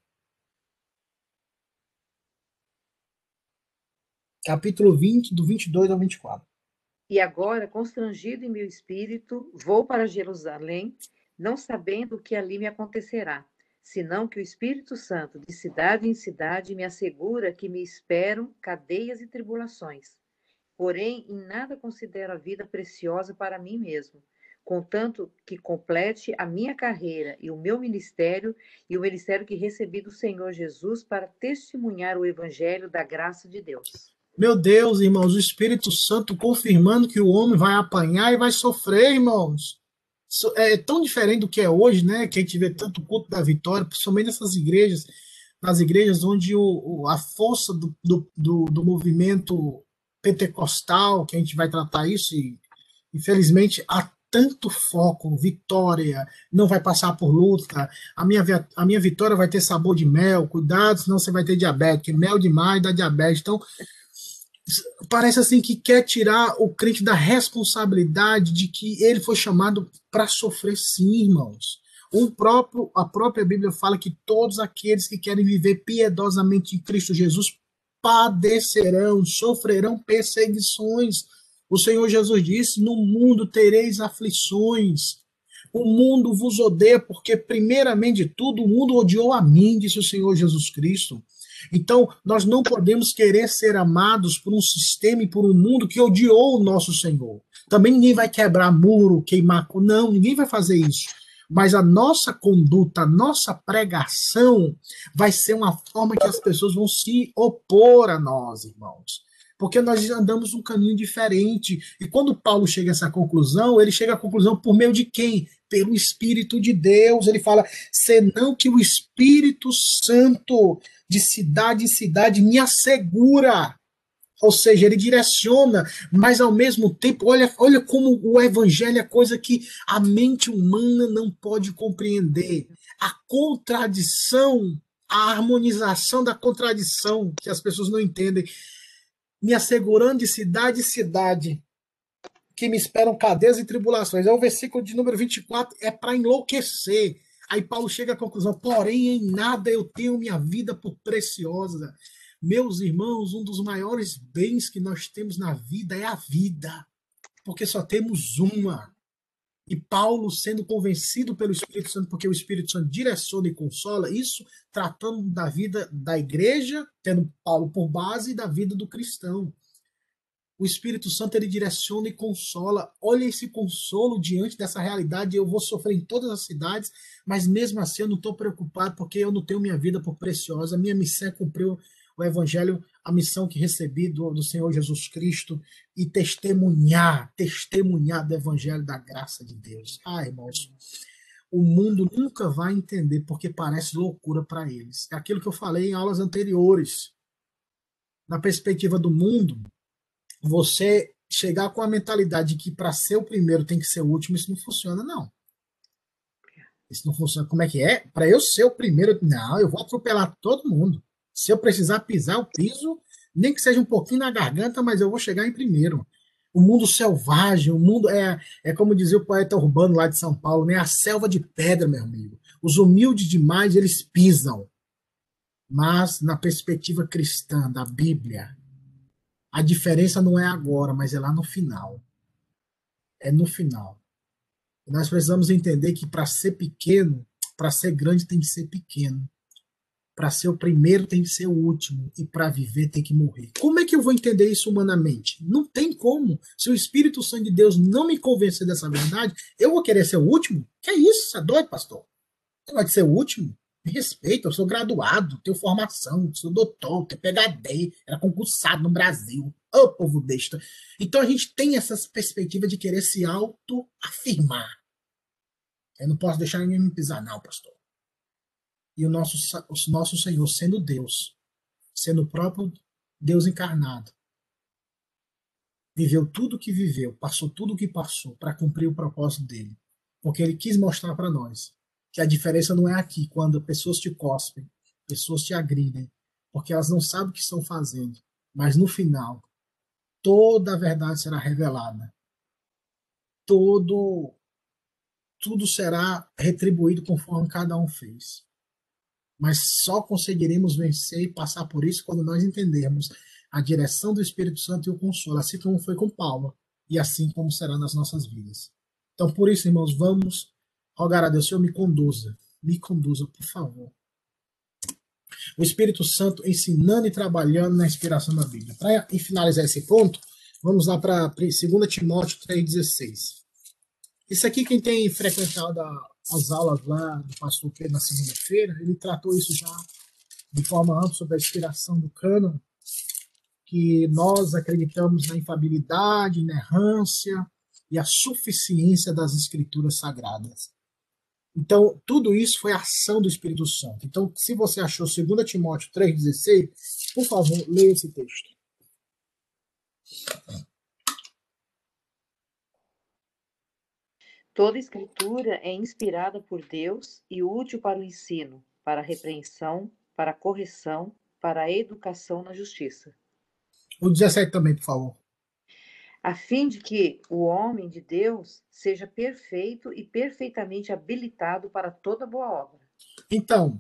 Capítulo 20, do 22 ao 24. E agora, constrangido em meu espírito, vou para Jerusalém, não sabendo o que ali me acontecerá, senão que o Espírito Santo, de cidade em cidade, me assegura que me esperam cadeias e tribulações. Porém, em nada considero a vida preciosa para mim mesmo, contanto que complete a minha carreira e o meu ministério e o ministério que recebi do Senhor Jesus para testemunhar o evangelho da graça de Deus. Meu Deus, irmãos, o Espírito Santo confirmando que o homem vai apanhar e vai sofrer, irmãos. É tão diferente do que é hoje, né? Que a gente vê tanto culto da vitória, principalmente nessas igrejas, nas igrejas onde o, a força do, do, do, do movimento pentecostal, que a gente vai tratar isso, e infelizmente há tanto foco, vitória, não vai passar por luta, a minha, a minha vitória vai ter sabor de mel, cuidado, senão você vai ter diabetes, mel demais dá diabetes. Então, parece assim que quer tirar o crente da responsabilidade de que ele foi chamado para sofrer sim, irmãos. O próprio, a própria Bíblia fala que todos aqueles que querem viver piedosamente em Cristo Jesus padecerão, sofrerão perseguições. O Senhor Jesus disse: No mundo tereis aflições. O mundo vos odeia, porque, primeiramente de tudo, o mundo odiou a mim, disse o Senhor Jesus Cristo. Então, nós não podemos querer ser amados por um sistema e por um mundo que odiou o nosso Senhor. Também ninguém vai quebrar muro, queimar. Não, ninguém vai fazer isso. Mas a nossa conduta, a nossa pregação vai ser uma forma que as pessoas vão se opor a nós, irmãos. Porque nós andamos um caminho diferente. E quando Paulo chega a essa conclusão, ele chega à conclusão por meio de quem? Pelo Espírito de Deus. Ele fala: senão que o Espírito Santo de cidade em cidade me assegura. Ou seja, ele direciona, mas ao mesmo tempo, olha, olha como o evangelho é coisa que a mente humana não pode compreender. A contradição, a harmonização da contradição, que as pessoas não entendem, me assegurando de cidade em cidade, que me esperam cadeias e tribulações. É o versículo de número 24, é para enlouquecer. Aí Paulo chega à conclusão: porém, em nada eu tenho minha vida por preciosa. Meus irmãos, um dos maiores bens que nós temos na vida é a vida, porque só temos uma. E Paulo, sendo convencido pelo Espírito Santo, porque o Espírito Santo direciona e consola, isso tratando da vida da igreja, tendo Paulo por base, e da vida do cristão. O Espírito Santo ele direciona e consola. Olha esse consolo diante dessa realidade. Eu vou sofrer em todas as cidades, mas mesmo assim eu não estou preocupado porque eu não tenho minha vida por preciosa. Minha missão é cumprir o Evangelho, a missão que recebi do, do Senhor Jesus Cristo e testemunhar, testemunhar do Evangelho da graça de Deus. Ah, irmãos, o mundo nunca vai entender porque parece loucura para eles. É aquilo que eu falei em aulas anteriores. Na perspectiva do mundo, você chegar com a mentalidade de que para ser o primeiro tem que ser o último, isso não funciona, não. Isso não funciona. Como é que é? Para eu ser o primeiro, não, eu vou atropelar todo mundo. Se eu precisar pisar o piso, nem que seja um pouquinho na garganta, mas eu vou chegar em primeiro. O mundo selvagem, o mundo é, é como dizia o poeta urbano lá de São Paulo, né? A selva de pedra, meu amigo. Os humildes demais, eles pisam. Mas na perspectiva cristã da Bíblia, a diferença não é agora, mas é lá no final. É no final. nós precisamos entender que para ser pequeno, para ser grande tem que ser pequeno. Para ser o primeiro tem que ser o último. E para viver tem que morrer. Como é que eu vou entender isso humanamente? Não tem como. Se o Espírito Santo de Deus não me convencer dessa verdade, eu vou querer ser o último? Que é isso? Você é doido, pastor? Você vai ser o último? Me respeita, eu sou graduado, tenho formação, sou doutor, tenho PhD, era concursado no Brasil. Ô, oh, povo besta. Então a gente tem essa perspectiva de querer se auto-afirmar. Eu não posso deixar ninguém me pisar, não, pastor e o nosso, o nosso Senhor sendo Deus, sendo o próprio Deus encarnado, viveu tudo o que viveu, passou tudo o que passou para cumprir o propósito dele. Porque ele quis mostrar para nós que a diferença não é aqui, quando pessoas te cospem, pessoas te agridem, porque elas não sabem o que estão fazendo. Mas no final, toda a verdade será revelada. Todo tudo será retribuído conforme cada um fez. Mas só conseguiremos vencer e passar por isso quando nós entendermos a direção do Espírito Santo e o consolo, assim como foi com Paulo, e assim como será nas nossas vidas. Então, por isso, irmãos, vamos rogar a Deus, Senhor, me conduza, me conduza, por favor. O Espírito Santo ensinando e trabalhando na inspiração da Bíblia. Para finalizar esse ponto, vamos lá para 2 Timóteo 3,16. Isso aqui, quem tem frequentado as aulas lá do pastor Pedro na segunda-feira, ele tratou isso já de forma ampla sobre a inspiração do cano, que nós acreditamos na infabilidade, inerrância e a suficiência das escrituras sagradas. Então, tudo isso foi ação do Espírito Santo. Então, se você achou 2 Timóteo 3,16, por favor, leia esse texto. Toda escritura é inspirada por Deus e útil para o ensino, para a repreensão, para a correção, para a educação na justiça. O 17 também, por favor. A fim de que o homem de Deus seja perfeito e perfeitamente habilitado para toda boa obra. Então,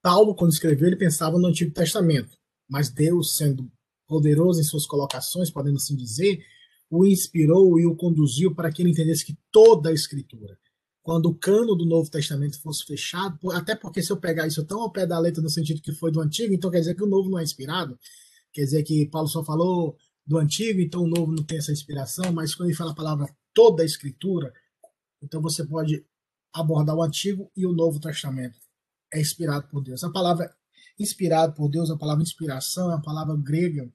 Paulo, quando escreveu, ele pensava no Antigo Testamento. mas Deus, sendo poderoso em suas colocações, podemos assim dizer, o inspirou e o conduziu para que ele entendesse que toda a Escritura, quando o cano do Novo Testamento fosse fechado, até porque se eu pegar isso tão ao pé da letra no sentido que foi do Antigo, então quer dizer que o Novo não é inspirado, quer dizer que Paulo só falou do Antigo, então o Novo não tem essa inspiração, mas quando ele fala a palavra toda a Escritura, então você pode abordar o Antigo e o Novo Testamento. É inspirado por Deus. A palavra inspirado por Deus, a palavra inspiração é a palavra grega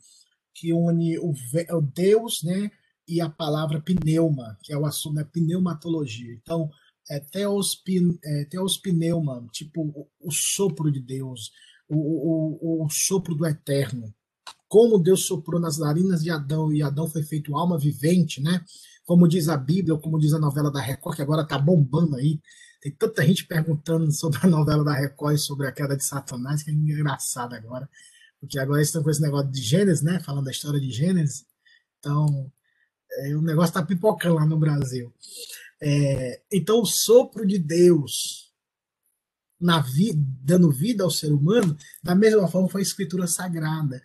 que une o, o Deus, né, e a palavra pneuma, que é o assunto da né, pneumatologia. Então, é teos, é, teos pneuma, tipo o, o, sopro de Deus, o, o, o sopro do eterno. Como Deus soprou nas narinas de Adão e Adão foi feito alma vivente, né? Como diz a Bíblia, ou como diz a novela da Record, que agora tá bombando aí. Tem tanta gente perguntando sobre a novela da Record e sobre a queda de Satanás, que é engraçado agora. Porque agora eles estão com esse negócio de Gênesis, né? Falando da história de Gênesis. Então, é, o negócio está pipocando lá no Brasil. É, então, o sopro de Deus na vida, dando vida ao ser humano, da mesma forma foi a escritura sagrada.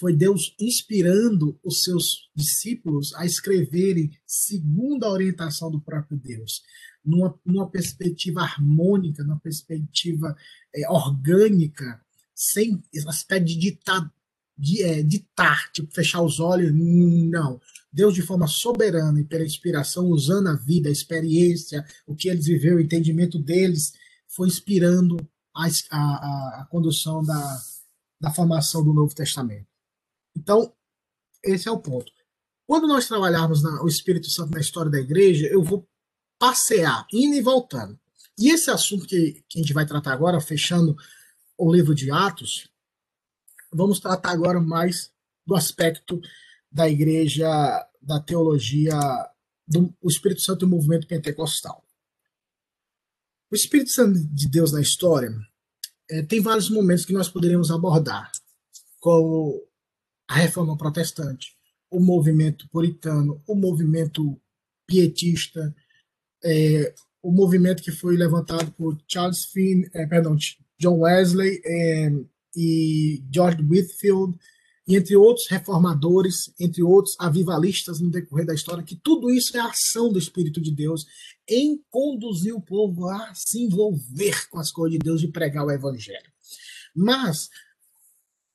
Foi Deus inspirando os seus discípulos a escreverem segundo a orientação do próprio Deus, numa, numa perspectiva harmônica, numa perspectiva é, orgânica, sem aspecto de ditar, de, é, ditar, tipo fechar os olhos, não. Deus, de forma soberana e pela inspiração, usando a vida, a experiência, o que eles viveram, o entendimento deles, foi inspirando a, a, a condução da, da formação do Novo Testamento. Então, esse é o ponto. Quando nós trabalharmos na, o Espírito Santo na história da igreja, eu vou passear, indo e voltando. E esse assunto que, que a gente vai tratar agora, fechando o livro de Atos, vamos tratar agora mais do aspecto da igreja, da teologia, do Espírito Santo e o movimento pentecostal. O Espírito Santo de Deus na história é, tem vários momentos que nós poderíamos abordar, como a reforma protestante, o movimento puritano, o movimento pietista, é, o movimento que foi levantado por Charles Finn, é, perdão, John Wesley é, e George Whitfield, entre outros reformadores, entre outros avivalistas no decorrer da história, que tudo isso é a ação do Espírito de Deus em conduzir o povo a se envolver com as coisas de Deus e pregar o Evangelho. Mas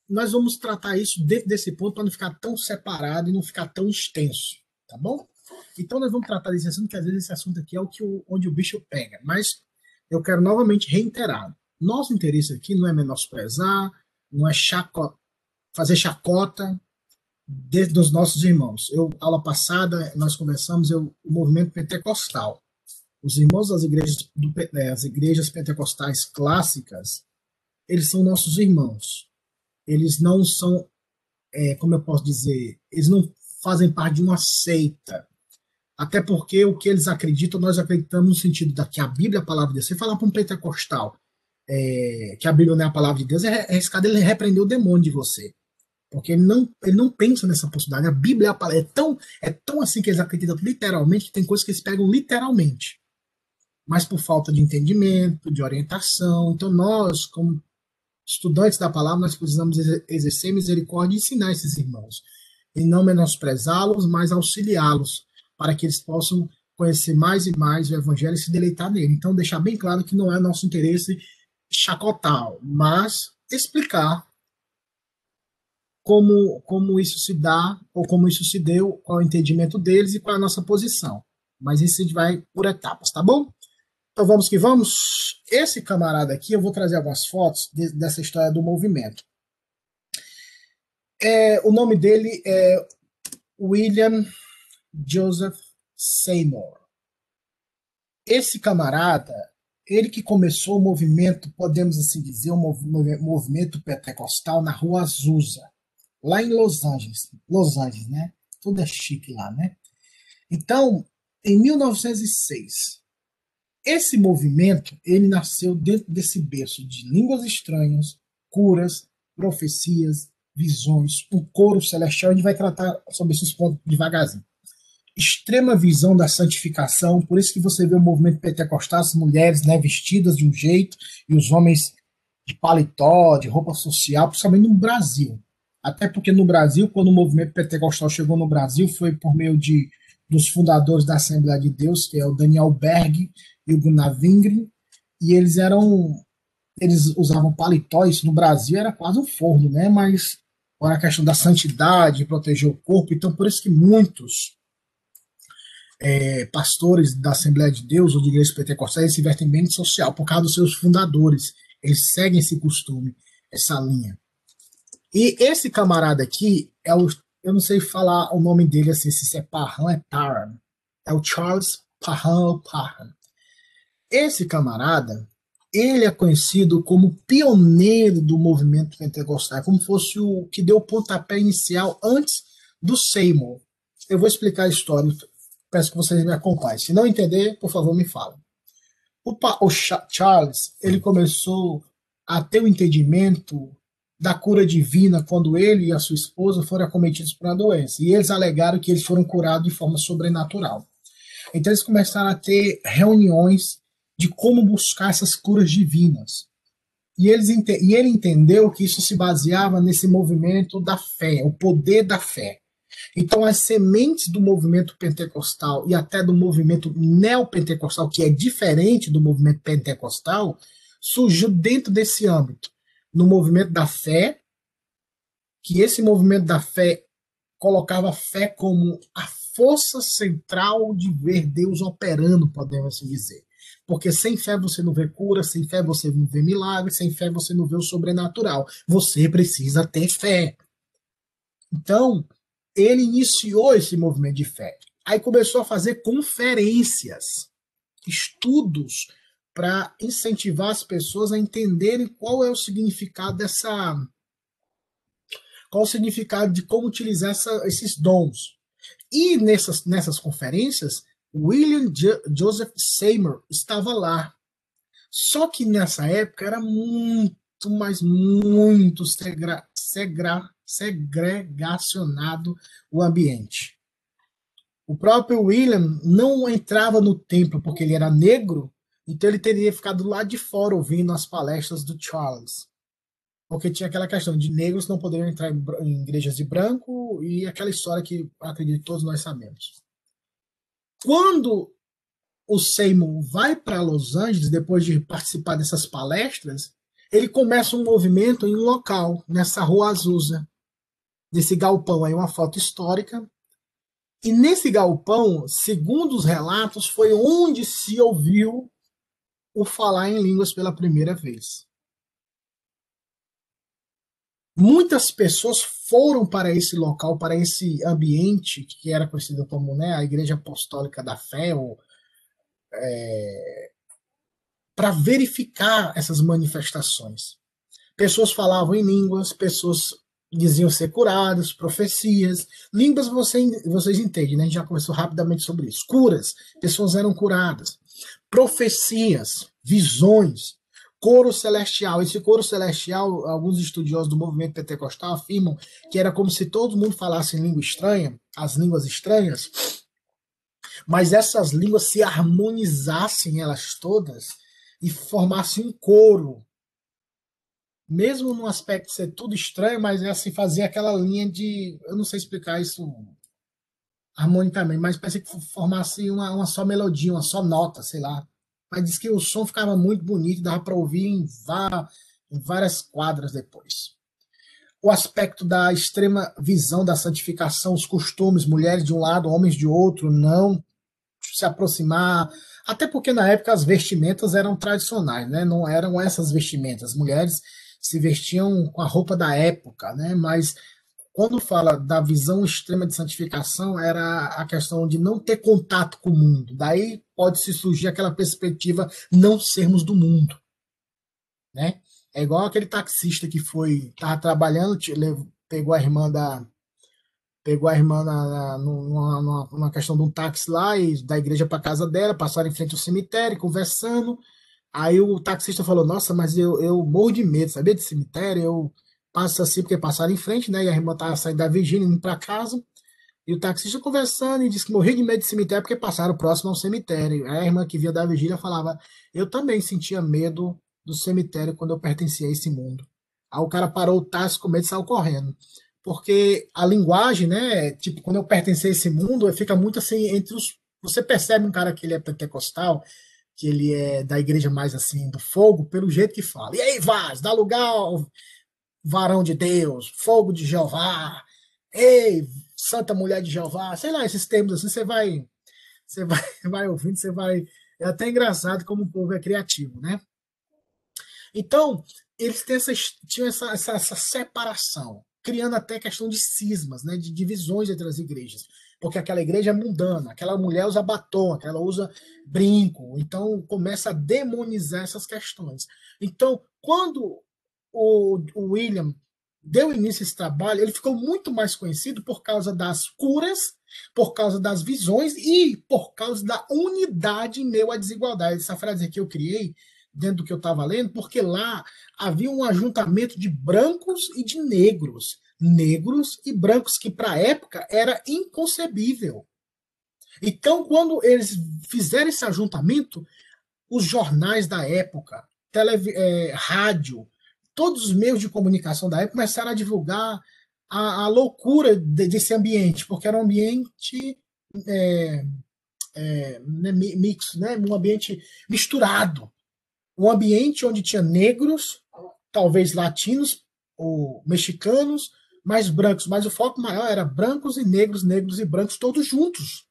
nós vamos tratar isso dentro desse ponto para não ficar tão separado e não ficar tão extenso, tá bom? Então nós vamos tratar desse assunto, que às vezes esse assunto aqui é o que o, onde o bicho pega. Mas eu quero novamente reiterar: nosso interesse aqui não é menosprezar, não é chaco, fazer chacota dentro dos nossos irmãos. Eu, aula passada, nós conversamos eu, o movimento pentecostal. Os irmãos das igrejas, do, é, as igrejas pentecostais clássicas, eles são nossos irmãos. Eles não são, é, como eu posso dizer, eles não fazem parte de uma seita. Até porque o que eles acreditam, nós acreditamos no sentido da que a Bíblia é a palavra de Deus. Você falar para um pentecostal é, que a Bíblia não é a palavra de Deus, é, é arriscado ele repreender o demônio de você. Porque ele não, ele não pensa nessa possibilidade. A Bíblia é, a palavra, é, tão, é tão assim que eles acreditam literalmente que tem coisas que eles pegam literalmente. Mas por falta de entendimento, de orientação. Então nós, como estudantes da palavra, nós precisamos exercer misericórdia e ensinar esses irmãos. E não menosprezá-los, mas auxiliá-los, para que eles possam conhecer mais e mais o Evangelho e se deleitar nele. Então, deixar bem claro que não é nosso interesse chacotar, mas explicar como, como isso se dá, ou como isso se deu, qual é o entendimento deles e qual é a nossa posição. Mas isso a gente vai por etapas, tá bom? Então vamos que vamos. Esse camarada aqui, eu vou trazer algumas fotos de, dessa história do movimento. É, o nome dele é William Joseph Seymour. Esse camarada, ele que começou o movimento, podemos assim dizer, o movimento pentecostal na Rua Azusa, lá em Los Angeles. Los Angeles, né? Tudo é chique lá, né? Então, em 1906, esse movimento, ele nasceu dentro desse berço de línguas estranhas, curas, profecias, visões, o coro celestial. A gente vai tratar sobre esses pontos devagarzinho. Extrema visão da santificação, por isso que você vê o movimento pentecostal, as mulheres né, vestidas de um jeito e os homens de paletó, de roupa social, principalmente no Brasil. Até porque no Brasil, quando o movimento pentecostal chegou no Brasil, foi por meio de dos fundadores da Assembleia de Deus, que é o Daniel Berg e o Gunnar Wingren, e eles eram eles usavam paletó, isso no Brasil era quase um forno, né? Mas era a questão da santidade, proteger o corpo, então por isso que muitos é, pastores da Assembleia de Deus ou de igrejas pentecostais se vestem bem social, por causa dos seus fundadores. Eles seguem esse costume, essa linha. E esse camarada aqui é o. Eu não sei falar o nome dele assim, se é Parham, é Parham. É o Charles Parham Parham. Esse camarada, ele é conhecido como pioneiro do movimento pentecostal, como fosse o que deu o pontapé inicial antes do Seymour. Eu vou explicar a história, peço que vocês me acompanhem. Se não entender, por favor, me falem. O, o Charles, ele começou a ter o entendimento da cura divina quando ele e a sua esposa foram acometidos por uma doença. E eles alegaram que eles foram curados de forma sobrenatural. Então eles começaram a ter reuniões de como buscar essas curas divinas. E, eles, e ele entendeu que isso se baseava nesse movimento da fé, o poder da fé. Então, as sementes do movimento pentecostal e até do movimento neopentecostal, que é diferente do movimento pentecostal, surgiu dentro desse âmbito, no movimento da fé, que esse movimento da fé colocava a fé como a força central de ver Deus operando, podemos dizer. Porque sem fé você não vê cura, sem fé você não vê milagre, sem fé você não vê o sobrenatural. Você precisa ter fé. Então, ele iniciou esse movimento de fé. Aí começou a fazer conferências, estudos para incentivar as pessoas a entenderem qual é o significado dessa qual o significado de como utilizar essa, esses dons. E nessas, nessas conferências, William jo Joseph Seymour estava lá. Só que nessa época era muito, mas muito segra, segra, segregacionado o ambiente. O próprio William não entrava no templo porque ele era negro, então ele teria ficado lá de fora ouvindo as palestras do Charles. Porque tinha aquela questão de negros não poderiam entrar em igrejas de branco e aquela história que acredito todos nós sabemos. Quando o Seymour vai para Los Angeles, depois de participar dessas palestras, ele começa um movimento em um local, nessa rua Azusa, nesse galpão aí, uma foto histórica. E nesse galpão, segundo os relatos, foi onde se ouviu o falar em línguas pela primeira vez. Muitas pessoas foram para esse local, para esse ambiente que era conhecido como né, a Igreja Apostólica da Fé, ou, é, para verificar essas manifestações. Pessoas falavam em línguas, pessoas diziam ser curadas, profecias. Línguas você, vocês entendem, né? A gente já conversou rapidamente sobre isso. Curas, pessoas eram curadas. Profecias, visões, coro celestial. Esse coro celestial, alguns estudiosos do movimento pentecostal afirmam que era como se todo mundo falasse em língua estranha, as línguas estranhas, mas essas línguas se harmonizassem elas todas e formassem um coro. Mesmo no aspecto de ser tudo estranho, mas é assim, fazer aquela linha de. Eu não sei explicar isso harmonicamente, mas parece que formasse uma, uma só melodia, uma só nota, sei lá mas diz que o som ficava muito bonito, dava para ouvir em, em várias quadras depois. O aspecto da extrema visão da santificação, os costumes, mulheres de um lado, homens de outro, não se aproximar, até porque na época as vestimentas eram tradicionais, né? Não eram essas vestimentas. As mulheres se vestiam com a roupa da época, né? Mas quando fala da visão extrema de santificação, era a questão de não ter contato com o mundo. Daí pode se surgir aquela perspectiva não sermos do mundo, né? É igual aquele taxista que foi tava trabalhando, pegou a irmã da pegou a irmã na, na, numa, numa, numa, questão de um táxi lá e da igreja para casa dela, passaram em frente ao cemitério conversando. Aí o taxista falou: Nossa, mas eu, eu morro de medo, sabia de cemitério? Eu passa assim, porque passaram em frente, né? E a irmã estava saindo da Virgínia, indo para casa. E o taxista conversando e disse que morria de medo de cemitério porque passaram próximo ao cemitério. A irmã que via da Virgínia falava: Eu também sentia medo do cemitério quando eu pertencia a esse mundo. Aí o cara parou o táxi com medo e saiu correndo. porque a linguagem, né, tipo, quando eu pertencer a esse mundo, fica muito assim entre os você percebe um cara que ele é pentecostal, que ele é da igreja mais assim do fogo, pelo jeito que fala. E aí, Vaz, dá lugar ao varão de Deus, fogo de Jeová. Ei, santa mulher de Jeová, sei lá, esses termos assim, você vai você vai, <laughs> vai ouvindo, você vai é até engraçado como o povo é criativo, né? Então, eles têm essa, tinham essa, essa, essa separação, criando até questão de cismas, né, de divisões entre as igrejas porque aquela igreja é mundana, aquela mulher usa batom, aquela usa brinco, então começa a demonizar essas questões. Então, quando o, o William deu início a esse trabalho, ele ficou muito mais conhecido por causa das curas, por causa das visões e por causa da unidade em meio à desigualdade. Essa frase aqui eu criei dentro do que eu estava lendo, porque lá havia um ajuntamento de brancos e de negros negros e brancos, que para a época era inconcebível. Então, quando eles fizeram esse ajuntamento, os jornais da época, tele, é, rádio, todos os meios de comunicação da época começaram a divulgar a, a loucura de, desse ambiente, porque era um ambiente é, é, né, mixo, né, um ambiente misturado. Um ambiente onde tinha negros, talvez latinos ou mexicanos, mais brancos, mas o foco maior era brancos e negros, negros e brancos, todos juntos.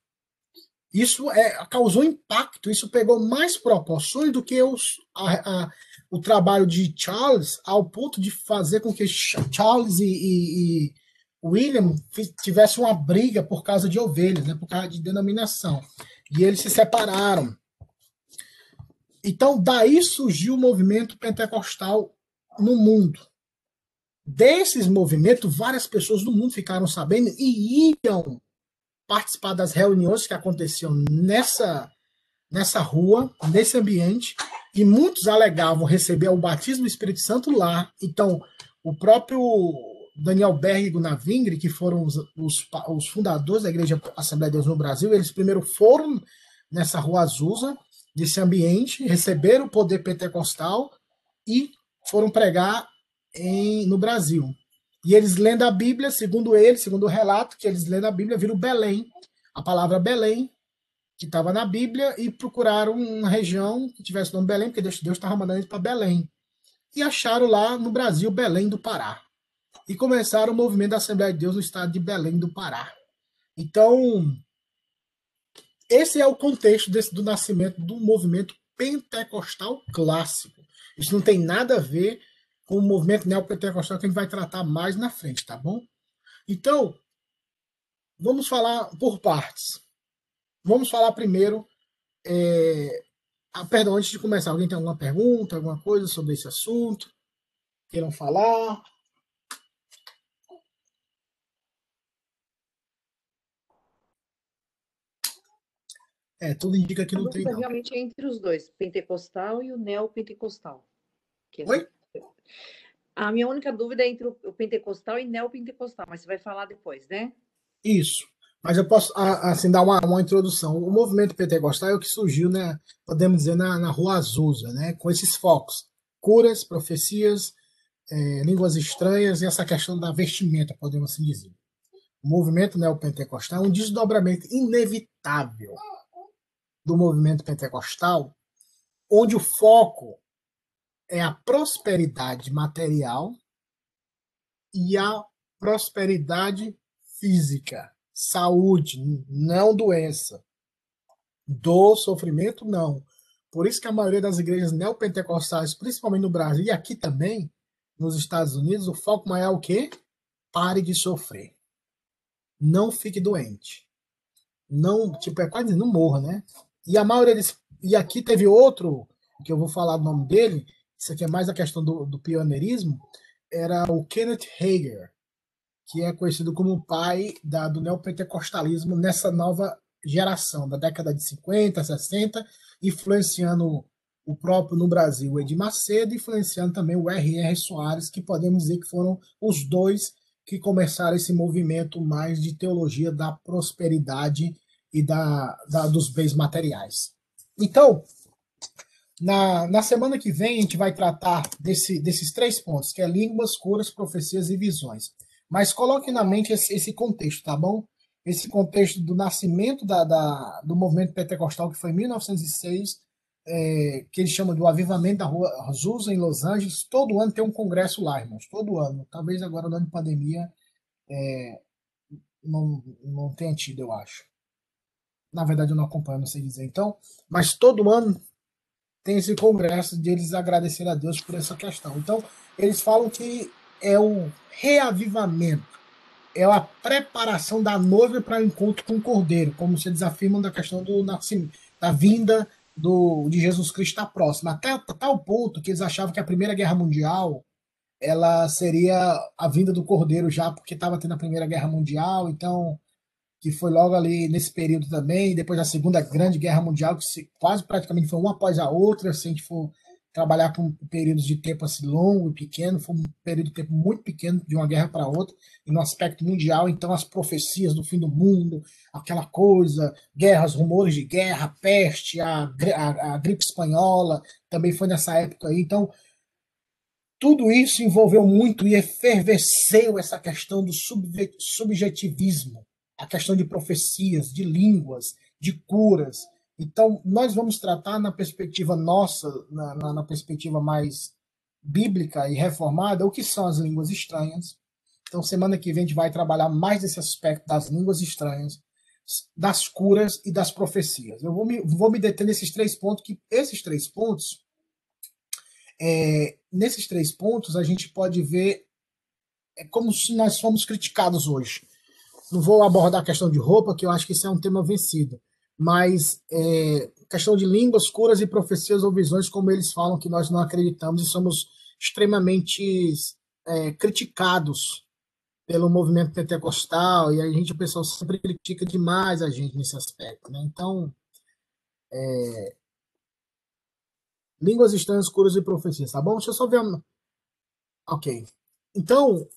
Isso é, causou impacto, isso pegou mais proporções do que os, a, a, o trabalho de Charles, ao ponto de fazer com que Charles e, e, e William tivessem uma briga por causa de ovelhas, né, por causa de denominação. E eles se separaram. Então, daí surgiu o movimento pentecostal no mundo desses movimentos, várias pessoas do mundo ficaram sabendo e iam participar das reuniões que aconteciam nessa, nessa rua, nesse ambiente, e muitos alegavam receber o batismo do Espírito Santo lá. Então, o próprio Daniel Berg Gunnar Vingre, que foram os, os, os, fundadores da Igreja Assembleia de Deus no Brasil, eles primeiro foram nessa rua Azusa, nesse ambiente, receberam o poder pentecostal e foram pregar em, no Brasil. E eles lendo a Bíblia, segundo eles, segundo o relato, que eles lendo a Bíblia, viram Belém, a palavra Belém, que estava na Bíblia, e procuraram uma região que tivesse o nome Belém, porque Deus estava mandando eles para Belém. E acharam lá no Brasil Belém do Pará. E começaram o movimento da Assembleia de Deus no estado de Belém do Pará. Então, esse é o contexto desse, do nascimento do movimento pentecostal clássico. Isso não tem nada a ver com o movimento neopentecostal que a gente vai tratar mais na frente, tá bom? Então, vamos falar por partes. Vamos falar primeiro. É... Ah, perdão, antes de começar, alguém tem alguma pergunta, alguma coisa sobre esse assunto? Queiram falar? É, tudo indica que não tem. Não. Realmente é entre os dois, pentecostal e o neopentecostal. É Oi? A minha única dúvida é entre o pentecostal e neopentecostal, mas você vai falar depois, né? Isso. Mas eu posso assim dar uma, uma introdução. O movimento pentecostal é o que surgiu, né, podemos dizer, na, na Rua Azusa, né, com esses focos: curas, profecias, é, línguas estranhas e essa questão da vestimenta, podemos assim dizer. O movimento neopentecostal é um desdobramento inevitável do movimento pentecostal, onde o foco é a prosperidade material e a prosperidade física, saúde, não doença. Do sofrimento, não. Por isso que a maioria das igrejas neopentecostais, principalmente no Brasil e aqui também, nos Estados Unidos, o foco maior é o quê? Pare de sofrer. Não fique doente. Não, tipo, é quase não morra, né? E a maioria deles. E aqui teve outro, que eu vou falar o nome dele, isso aqui é mais a questão do, do pioneirismo, era o Kenneth Hager, que é conhecido como o pai da, do neopentecostalismo nessa nova geração, da década de 50, 60, influenciando o próprio no Brasil, Edir Macedo, influenciando também o R.R. Soares, que podemos dizer que foram os dois que começaram esse movimento mais de teologia da prosperidade e da, da dos bens materiais. Então, na, na semana que vem, a gente vai tratar desse, desses três pontos, que é línguas, curas, profecias e visões. Mas coloque na mente esse, esse contexto, tá bom? Esse contexto do nascimento da, da, do movimento pentecostal, que foi em 1906, é, que eles chamam do Avivamento da Rua Azusa, em Los Angeles. Todo ano tem um congresso lá, irmãos. Todo ano. Talvez agora, no ano de pandemia, é, não, não tenha tido, eu acho. Na verdade, eu não acompanho, não sei dizer. Então, mas todo ano tem esse congresso de eles agradecer a Deus por essa questão. Então, eles falam que é o reavivamento, é a preparação da noiva para o encontro com o cordeiro, como se eles afirmam da questão do nascimento, da vinda do, de Jesus Cristo está próxima. Até, tal ponto que eles achavam que a Primeira Guerra Mundial ela seria a vinda do Cordeiro já, porque estava tendo a Primeira Guerra Mundial, então que foi logo ali nesse período também, depois da Segunda Grande Guerra Mundial, que quase praticamente foi uma após a outra, se a gente for trabalhar com períodos de tempo assim longo e pequeno, foi um período de tempo muito pequeno de uma guerra para outra, e no aspecto mundial, então as profecias do fim do mundo, aquela coisa, guerras, rumores de guerra, peste, a, a, a gripe espanhola, também foi nessa época aí, então tudo isso envolveu muito e efervesceu essa questão do subjetivismo, a questão de profecias, de línguas, de curas. Então, nós vamos tratar na perspectiva nossa, na, na, na perspectiva mais bíblica e reformada, o que são as línguas estranhas. Então, semana que vem a gente vai trabalhar mais desse aspecto das línguas estranhas, das curas e das profecias. Eu vou me, vou me deter nesses três pontos, que esses três pontos, é, nesses três pontos, a gente pode ver é como se nós fomos criticados hoje. Não vou abordar a questão de roupa, que eu acho que isso é um tema vencido, mas é, questão de línguas, curas e profecias ou visões, como eles falam que nós não acreditamos e somos extremamente é, criticados pelo movimento pentecostal, e a gente, o pessoal sempre critica demais a gente nesse aspecto. Né? Então, é, línguas estranhas, curas e profecias, tá bom? Deixa eu só ver. Ok. Então,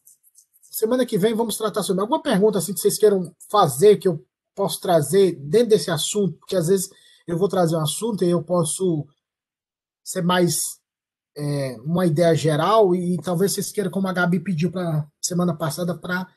Semana que vem vamos tratar sobre alguma pergunta assim que vocês queiram fazer que eu posso trazer dentro desse assunto, porque às vezes eu vou trazer um assunto e eu posso ser mais é, uma ideia geral e talvez vocês queiram, como a Gabi pediu para semana passada, para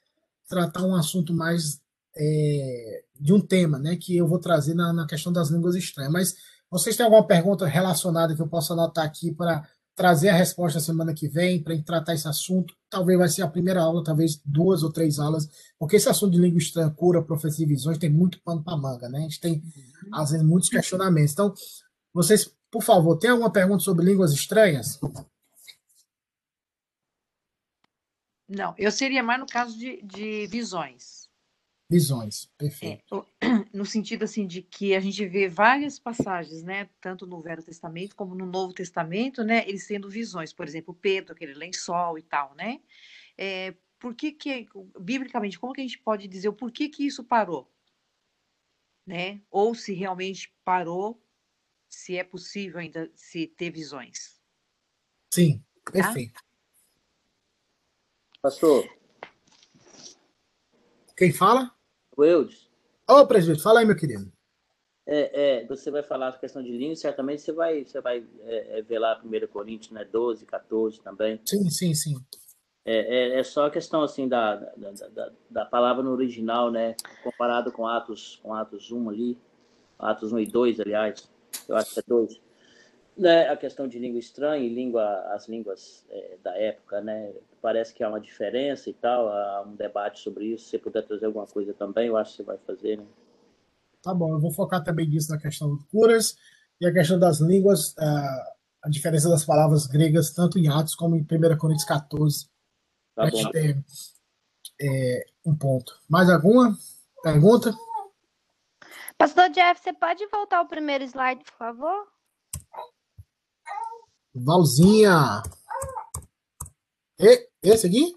tratar um assunto mais é, de um tema, né, que eu vou trazer na, na questão das línguas estranhas. Mas vocês têm alguma pergunta relacionada que eu possa anotar aqui para trazer a resposta semana que vem para tratar esse assunto. Talvez vai ser a primeira aula, talvez duas ou três aulas, porque esse assunto de língua estranha, cura, profecia e visões tem muito pano para manga, né? A gente tem, uhum. às vezes, muitos questionamentos. Então, vocês, por favor, tem alguma pergunta sobre línguas estranhas? Não, eu seria mais no caso de, de visões. Visões, perfeito. É, <clears throat> no sentido assim de que a gente vê várias passagens, né, tanto no Velho Testamento como no Novo Testamento, né, eles tendo visões, por exemplo, Pedro, aquele lençol e tal, né? É, por que que, biblicamente, como que a gente pode dizer o porquê que isso parou? Né? Ou se realmente parou, se é possível ainda se ter visões. Sim, tá? perfeito. Tá? Pastor. Quem fala? O Eudes. Ô, presidente, fala aí, meu querido. É, é, você vai falar a questão de língua, certamente você vai, você vai é, é ver lá 1 Coríntios, né, 12, 14 também. Sim, sim, sim. É, é, é, só a questão assim da, da, da, da, palavra no original, né, comparado com Atos, com Atos 1 ali, Atos 1 e 2, aliás, eu acho que é 2 né, a questão de língua estranha e língua, as línguas é, da época, né, parece que há uma diferença e tal, há um debate sobre isso. Se você puder trazer alguma coisa também, eu acho que você vai fazer, né? Tá bom, eu vou focar também nisso na questão de curas e a questão das línguas, a diferença das palavras gregas, tanto em Atos como em 1 Coríntios 14. Tá gente ter é, um ponto. Mais alguma pergunta? Pastor Jeff, você pode voltar ao primeiro slide, por favor? Valzinha. E, esse aqui?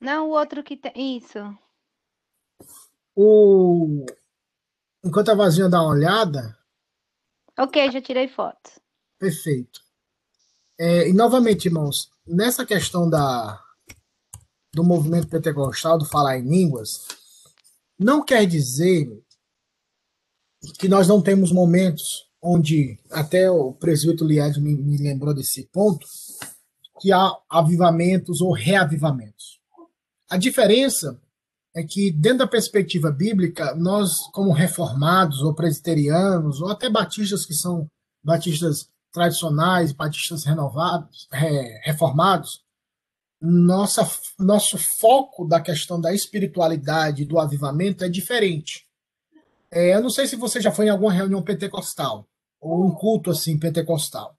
Não, o outro que tem. Isso. O... Enquanto a Valzinha dá uma olhada. Ok, já tirei foto. Perfeito. É, e novamente, irmãos, nessa questão da, do movimento pentecostal, do falar em línguas, não quer dizer que nós não temos momentos onde até o presbítero Liad me, me lembrou desse ponto, que há avivamentos ou reavivamentos. A diferença é que, dentro da perspectiva bíblica, nós, como reformados, ou presbiterianos, ou até batistas que são batistas tradicionais, batistas renovados, reformados, nossa, nosso foco da questão da espiritualidade, do avivamento é diferente. É, eu não sei se você já foi em alguma reunião pentecostal, ou um culto assim pentecostal.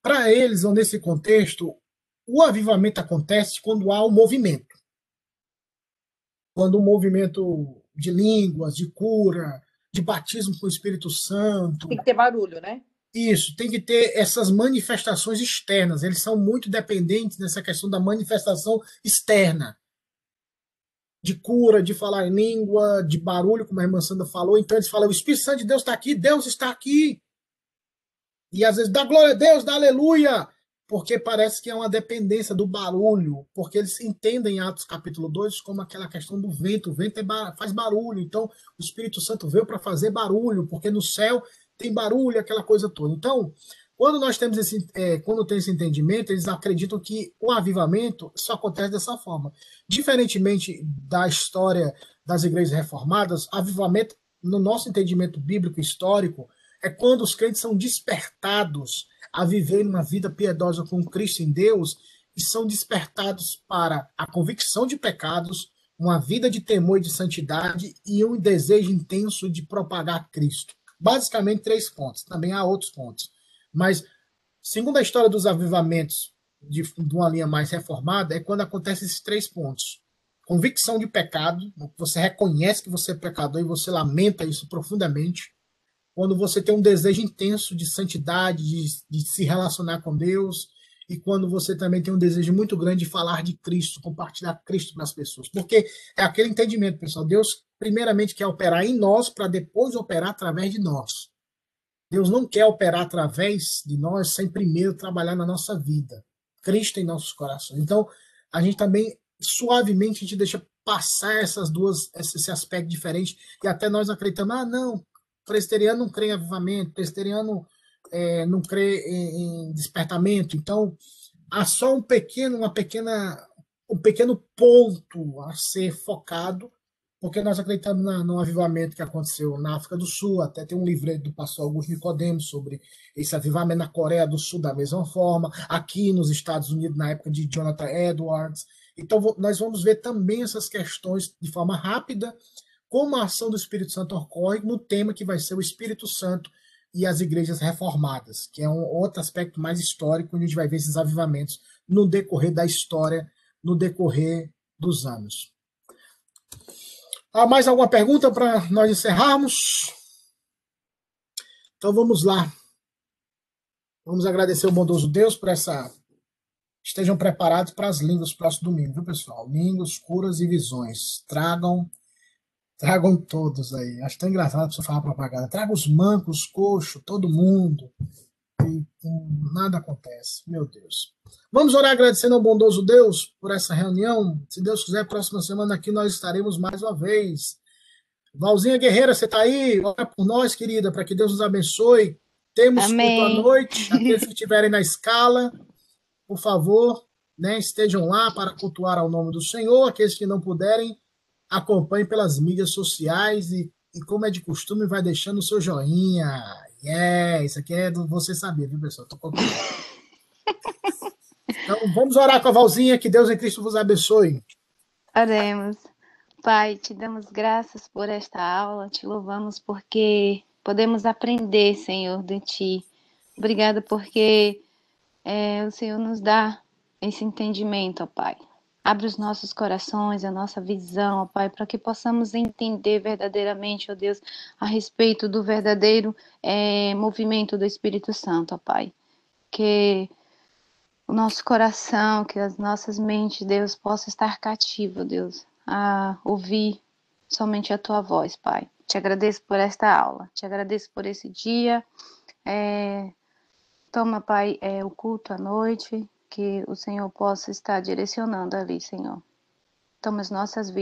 Para eles, ou nesse contexto, o avivamento acontece quando há um movimento quando um movimento de línguas, de cura, de batismo com o Espírito Santo. Tem que ter barulho, né? Isso, tem que ter essas manifestações externas. Eles são muito dependentes nessa questão da manifestação externa. De cura, de falar em língua, de barulho, como a irmã Sandra falou. Então eles falam: o Espírito Santo de Deus está aqui, Deus está aqui. E às vezes, dá glória a Deus, dá aleluia porque parece que é uma dependência do barulho, porque eles entendem Atos capítulo 2 como aquela questão do vento, o vento é bar faz barulho, então o Espírito Santo veio para fazer barulho, porque no céu tem barulho, aquela coisa toda. Então, quando nós temos esse, é, quando tem esse entendimento, eles acreditam que o avivamento só acontece dessa forma. Diferentemente da história das igrejas reformadas, avivamento, no nosso entendimento bíblico histórico, é quando os crentes são despertados a viver uma vida piedosa com Cristo em Deus e são despertados para a convicção de pecados, uma vida de temor e de santidade e um desejo intenso de propagar Cristo. Basicamente, três pontos. Também há outros pontos. Mas, segundo a história dos avivamentos de, de uma linha mais reformada, é quando acontecem esses três pontos. Convicção de pecado, você reconhece que você é pecador e você lamenta isso profundamente quando você tem um desejo intenso de santidade, de, de, se relacionar com Deus, e quando você também tem um desejo muito grande de falar de Cristo, compartilhar Cristo para as pessoas. Porque é aquele entendimento, pessoal. Deus, primeiramente, quer operar em nós para depois operar através de nós. Deus não quer operar através de nós sem primeiro trabalhar na nossa vida. Cristo em nossos corações. Então, a gente também, suavemente, a gente deixa passar essas duas, esse aspecto diferente, e até nós acreditamos, ah, não, presbiteriano não crê em avivamento, presbiteriano é, não crê em, em, despertamento. Então, há só um pequeno, uma pequena, um pequeno ponto a ser focado, porque nós acreditamos na, no avivamento que aconteceu na África do Sul, até tem um livro do pastor Augusto Nicodemos sobre esse avivamento na Coreia do Sul da mesma forma, aqui nos Estados Unidos na época de Jonathan Edwards. Então, nós vamos ver também essas questões de forma rápida como a ação do Espírito Santo ocorre no tema que vai ser o Espírito Santo e as igrejas reformadas, que é um outro aspecto mais histórico, onde a gente vai ver esses avivamentos no decorrer da história, no decorrer dos anos. Há mais alguma pergunta para nós encerrarmos? Então vamos lá. Vamos agradecer o bondoso Deus por essa. Estejam preparados para as línguas próximo domingo, viu, pessoal? Línguas, curas e visões. Tragam Tragam todos aí. Acho tão engraçado a pessoa falar propaganda. Traga os mancos, coxo, todo mundo. E nada acontece. Meu Deus. Vamos orar agradecendo ao bondoso Deus por essa reunião. Se Deus quiser, próxima semana aqui nós estaremos mais uma vez. Valzinha Guerreira, você está aí? Ora por nós, querida, para que Deus nos abençoe. Temos Amém. culto à noite. <laughs> Aqueles que estiverem na escala, por favor, né, estejam lá para cultuar ao nome do Senhor. Aqueles que não puderem, acompanhe pelas mídias sociais e, e, como é de costume, vai deixando o seu joinha. Yeah, isso aqui é do você saber, viu, pessoal? Tô então, vamos orar com a Valzinha, que Deus em Cristo vos abençoe. Oremos. Pai, te damos graças por esta aula, te louvamos porque podemos aprender, Senhor, de ti. Obrigada porque é, o Senhor nos dá esse entendimento, ó Pai. Abre os nossos corações, a nossa visão, ó Pai, para que possamos entender verdadeiramente, ó Deus, a respeito do verdadeiro é, movimento do Espírito Santo, ó Pai. Que o nosso coração, que as nossas mentes, Deus, possa estar cativo, Deus, a ouvir somente a Tua voz, Pai. Te agradeço por esta aula, te agradeço por esse dia. É, toma, Pai, é, o culto à noite, que o Senhor possa estar direcionando ali, Senhor. Toma as nossas vidas.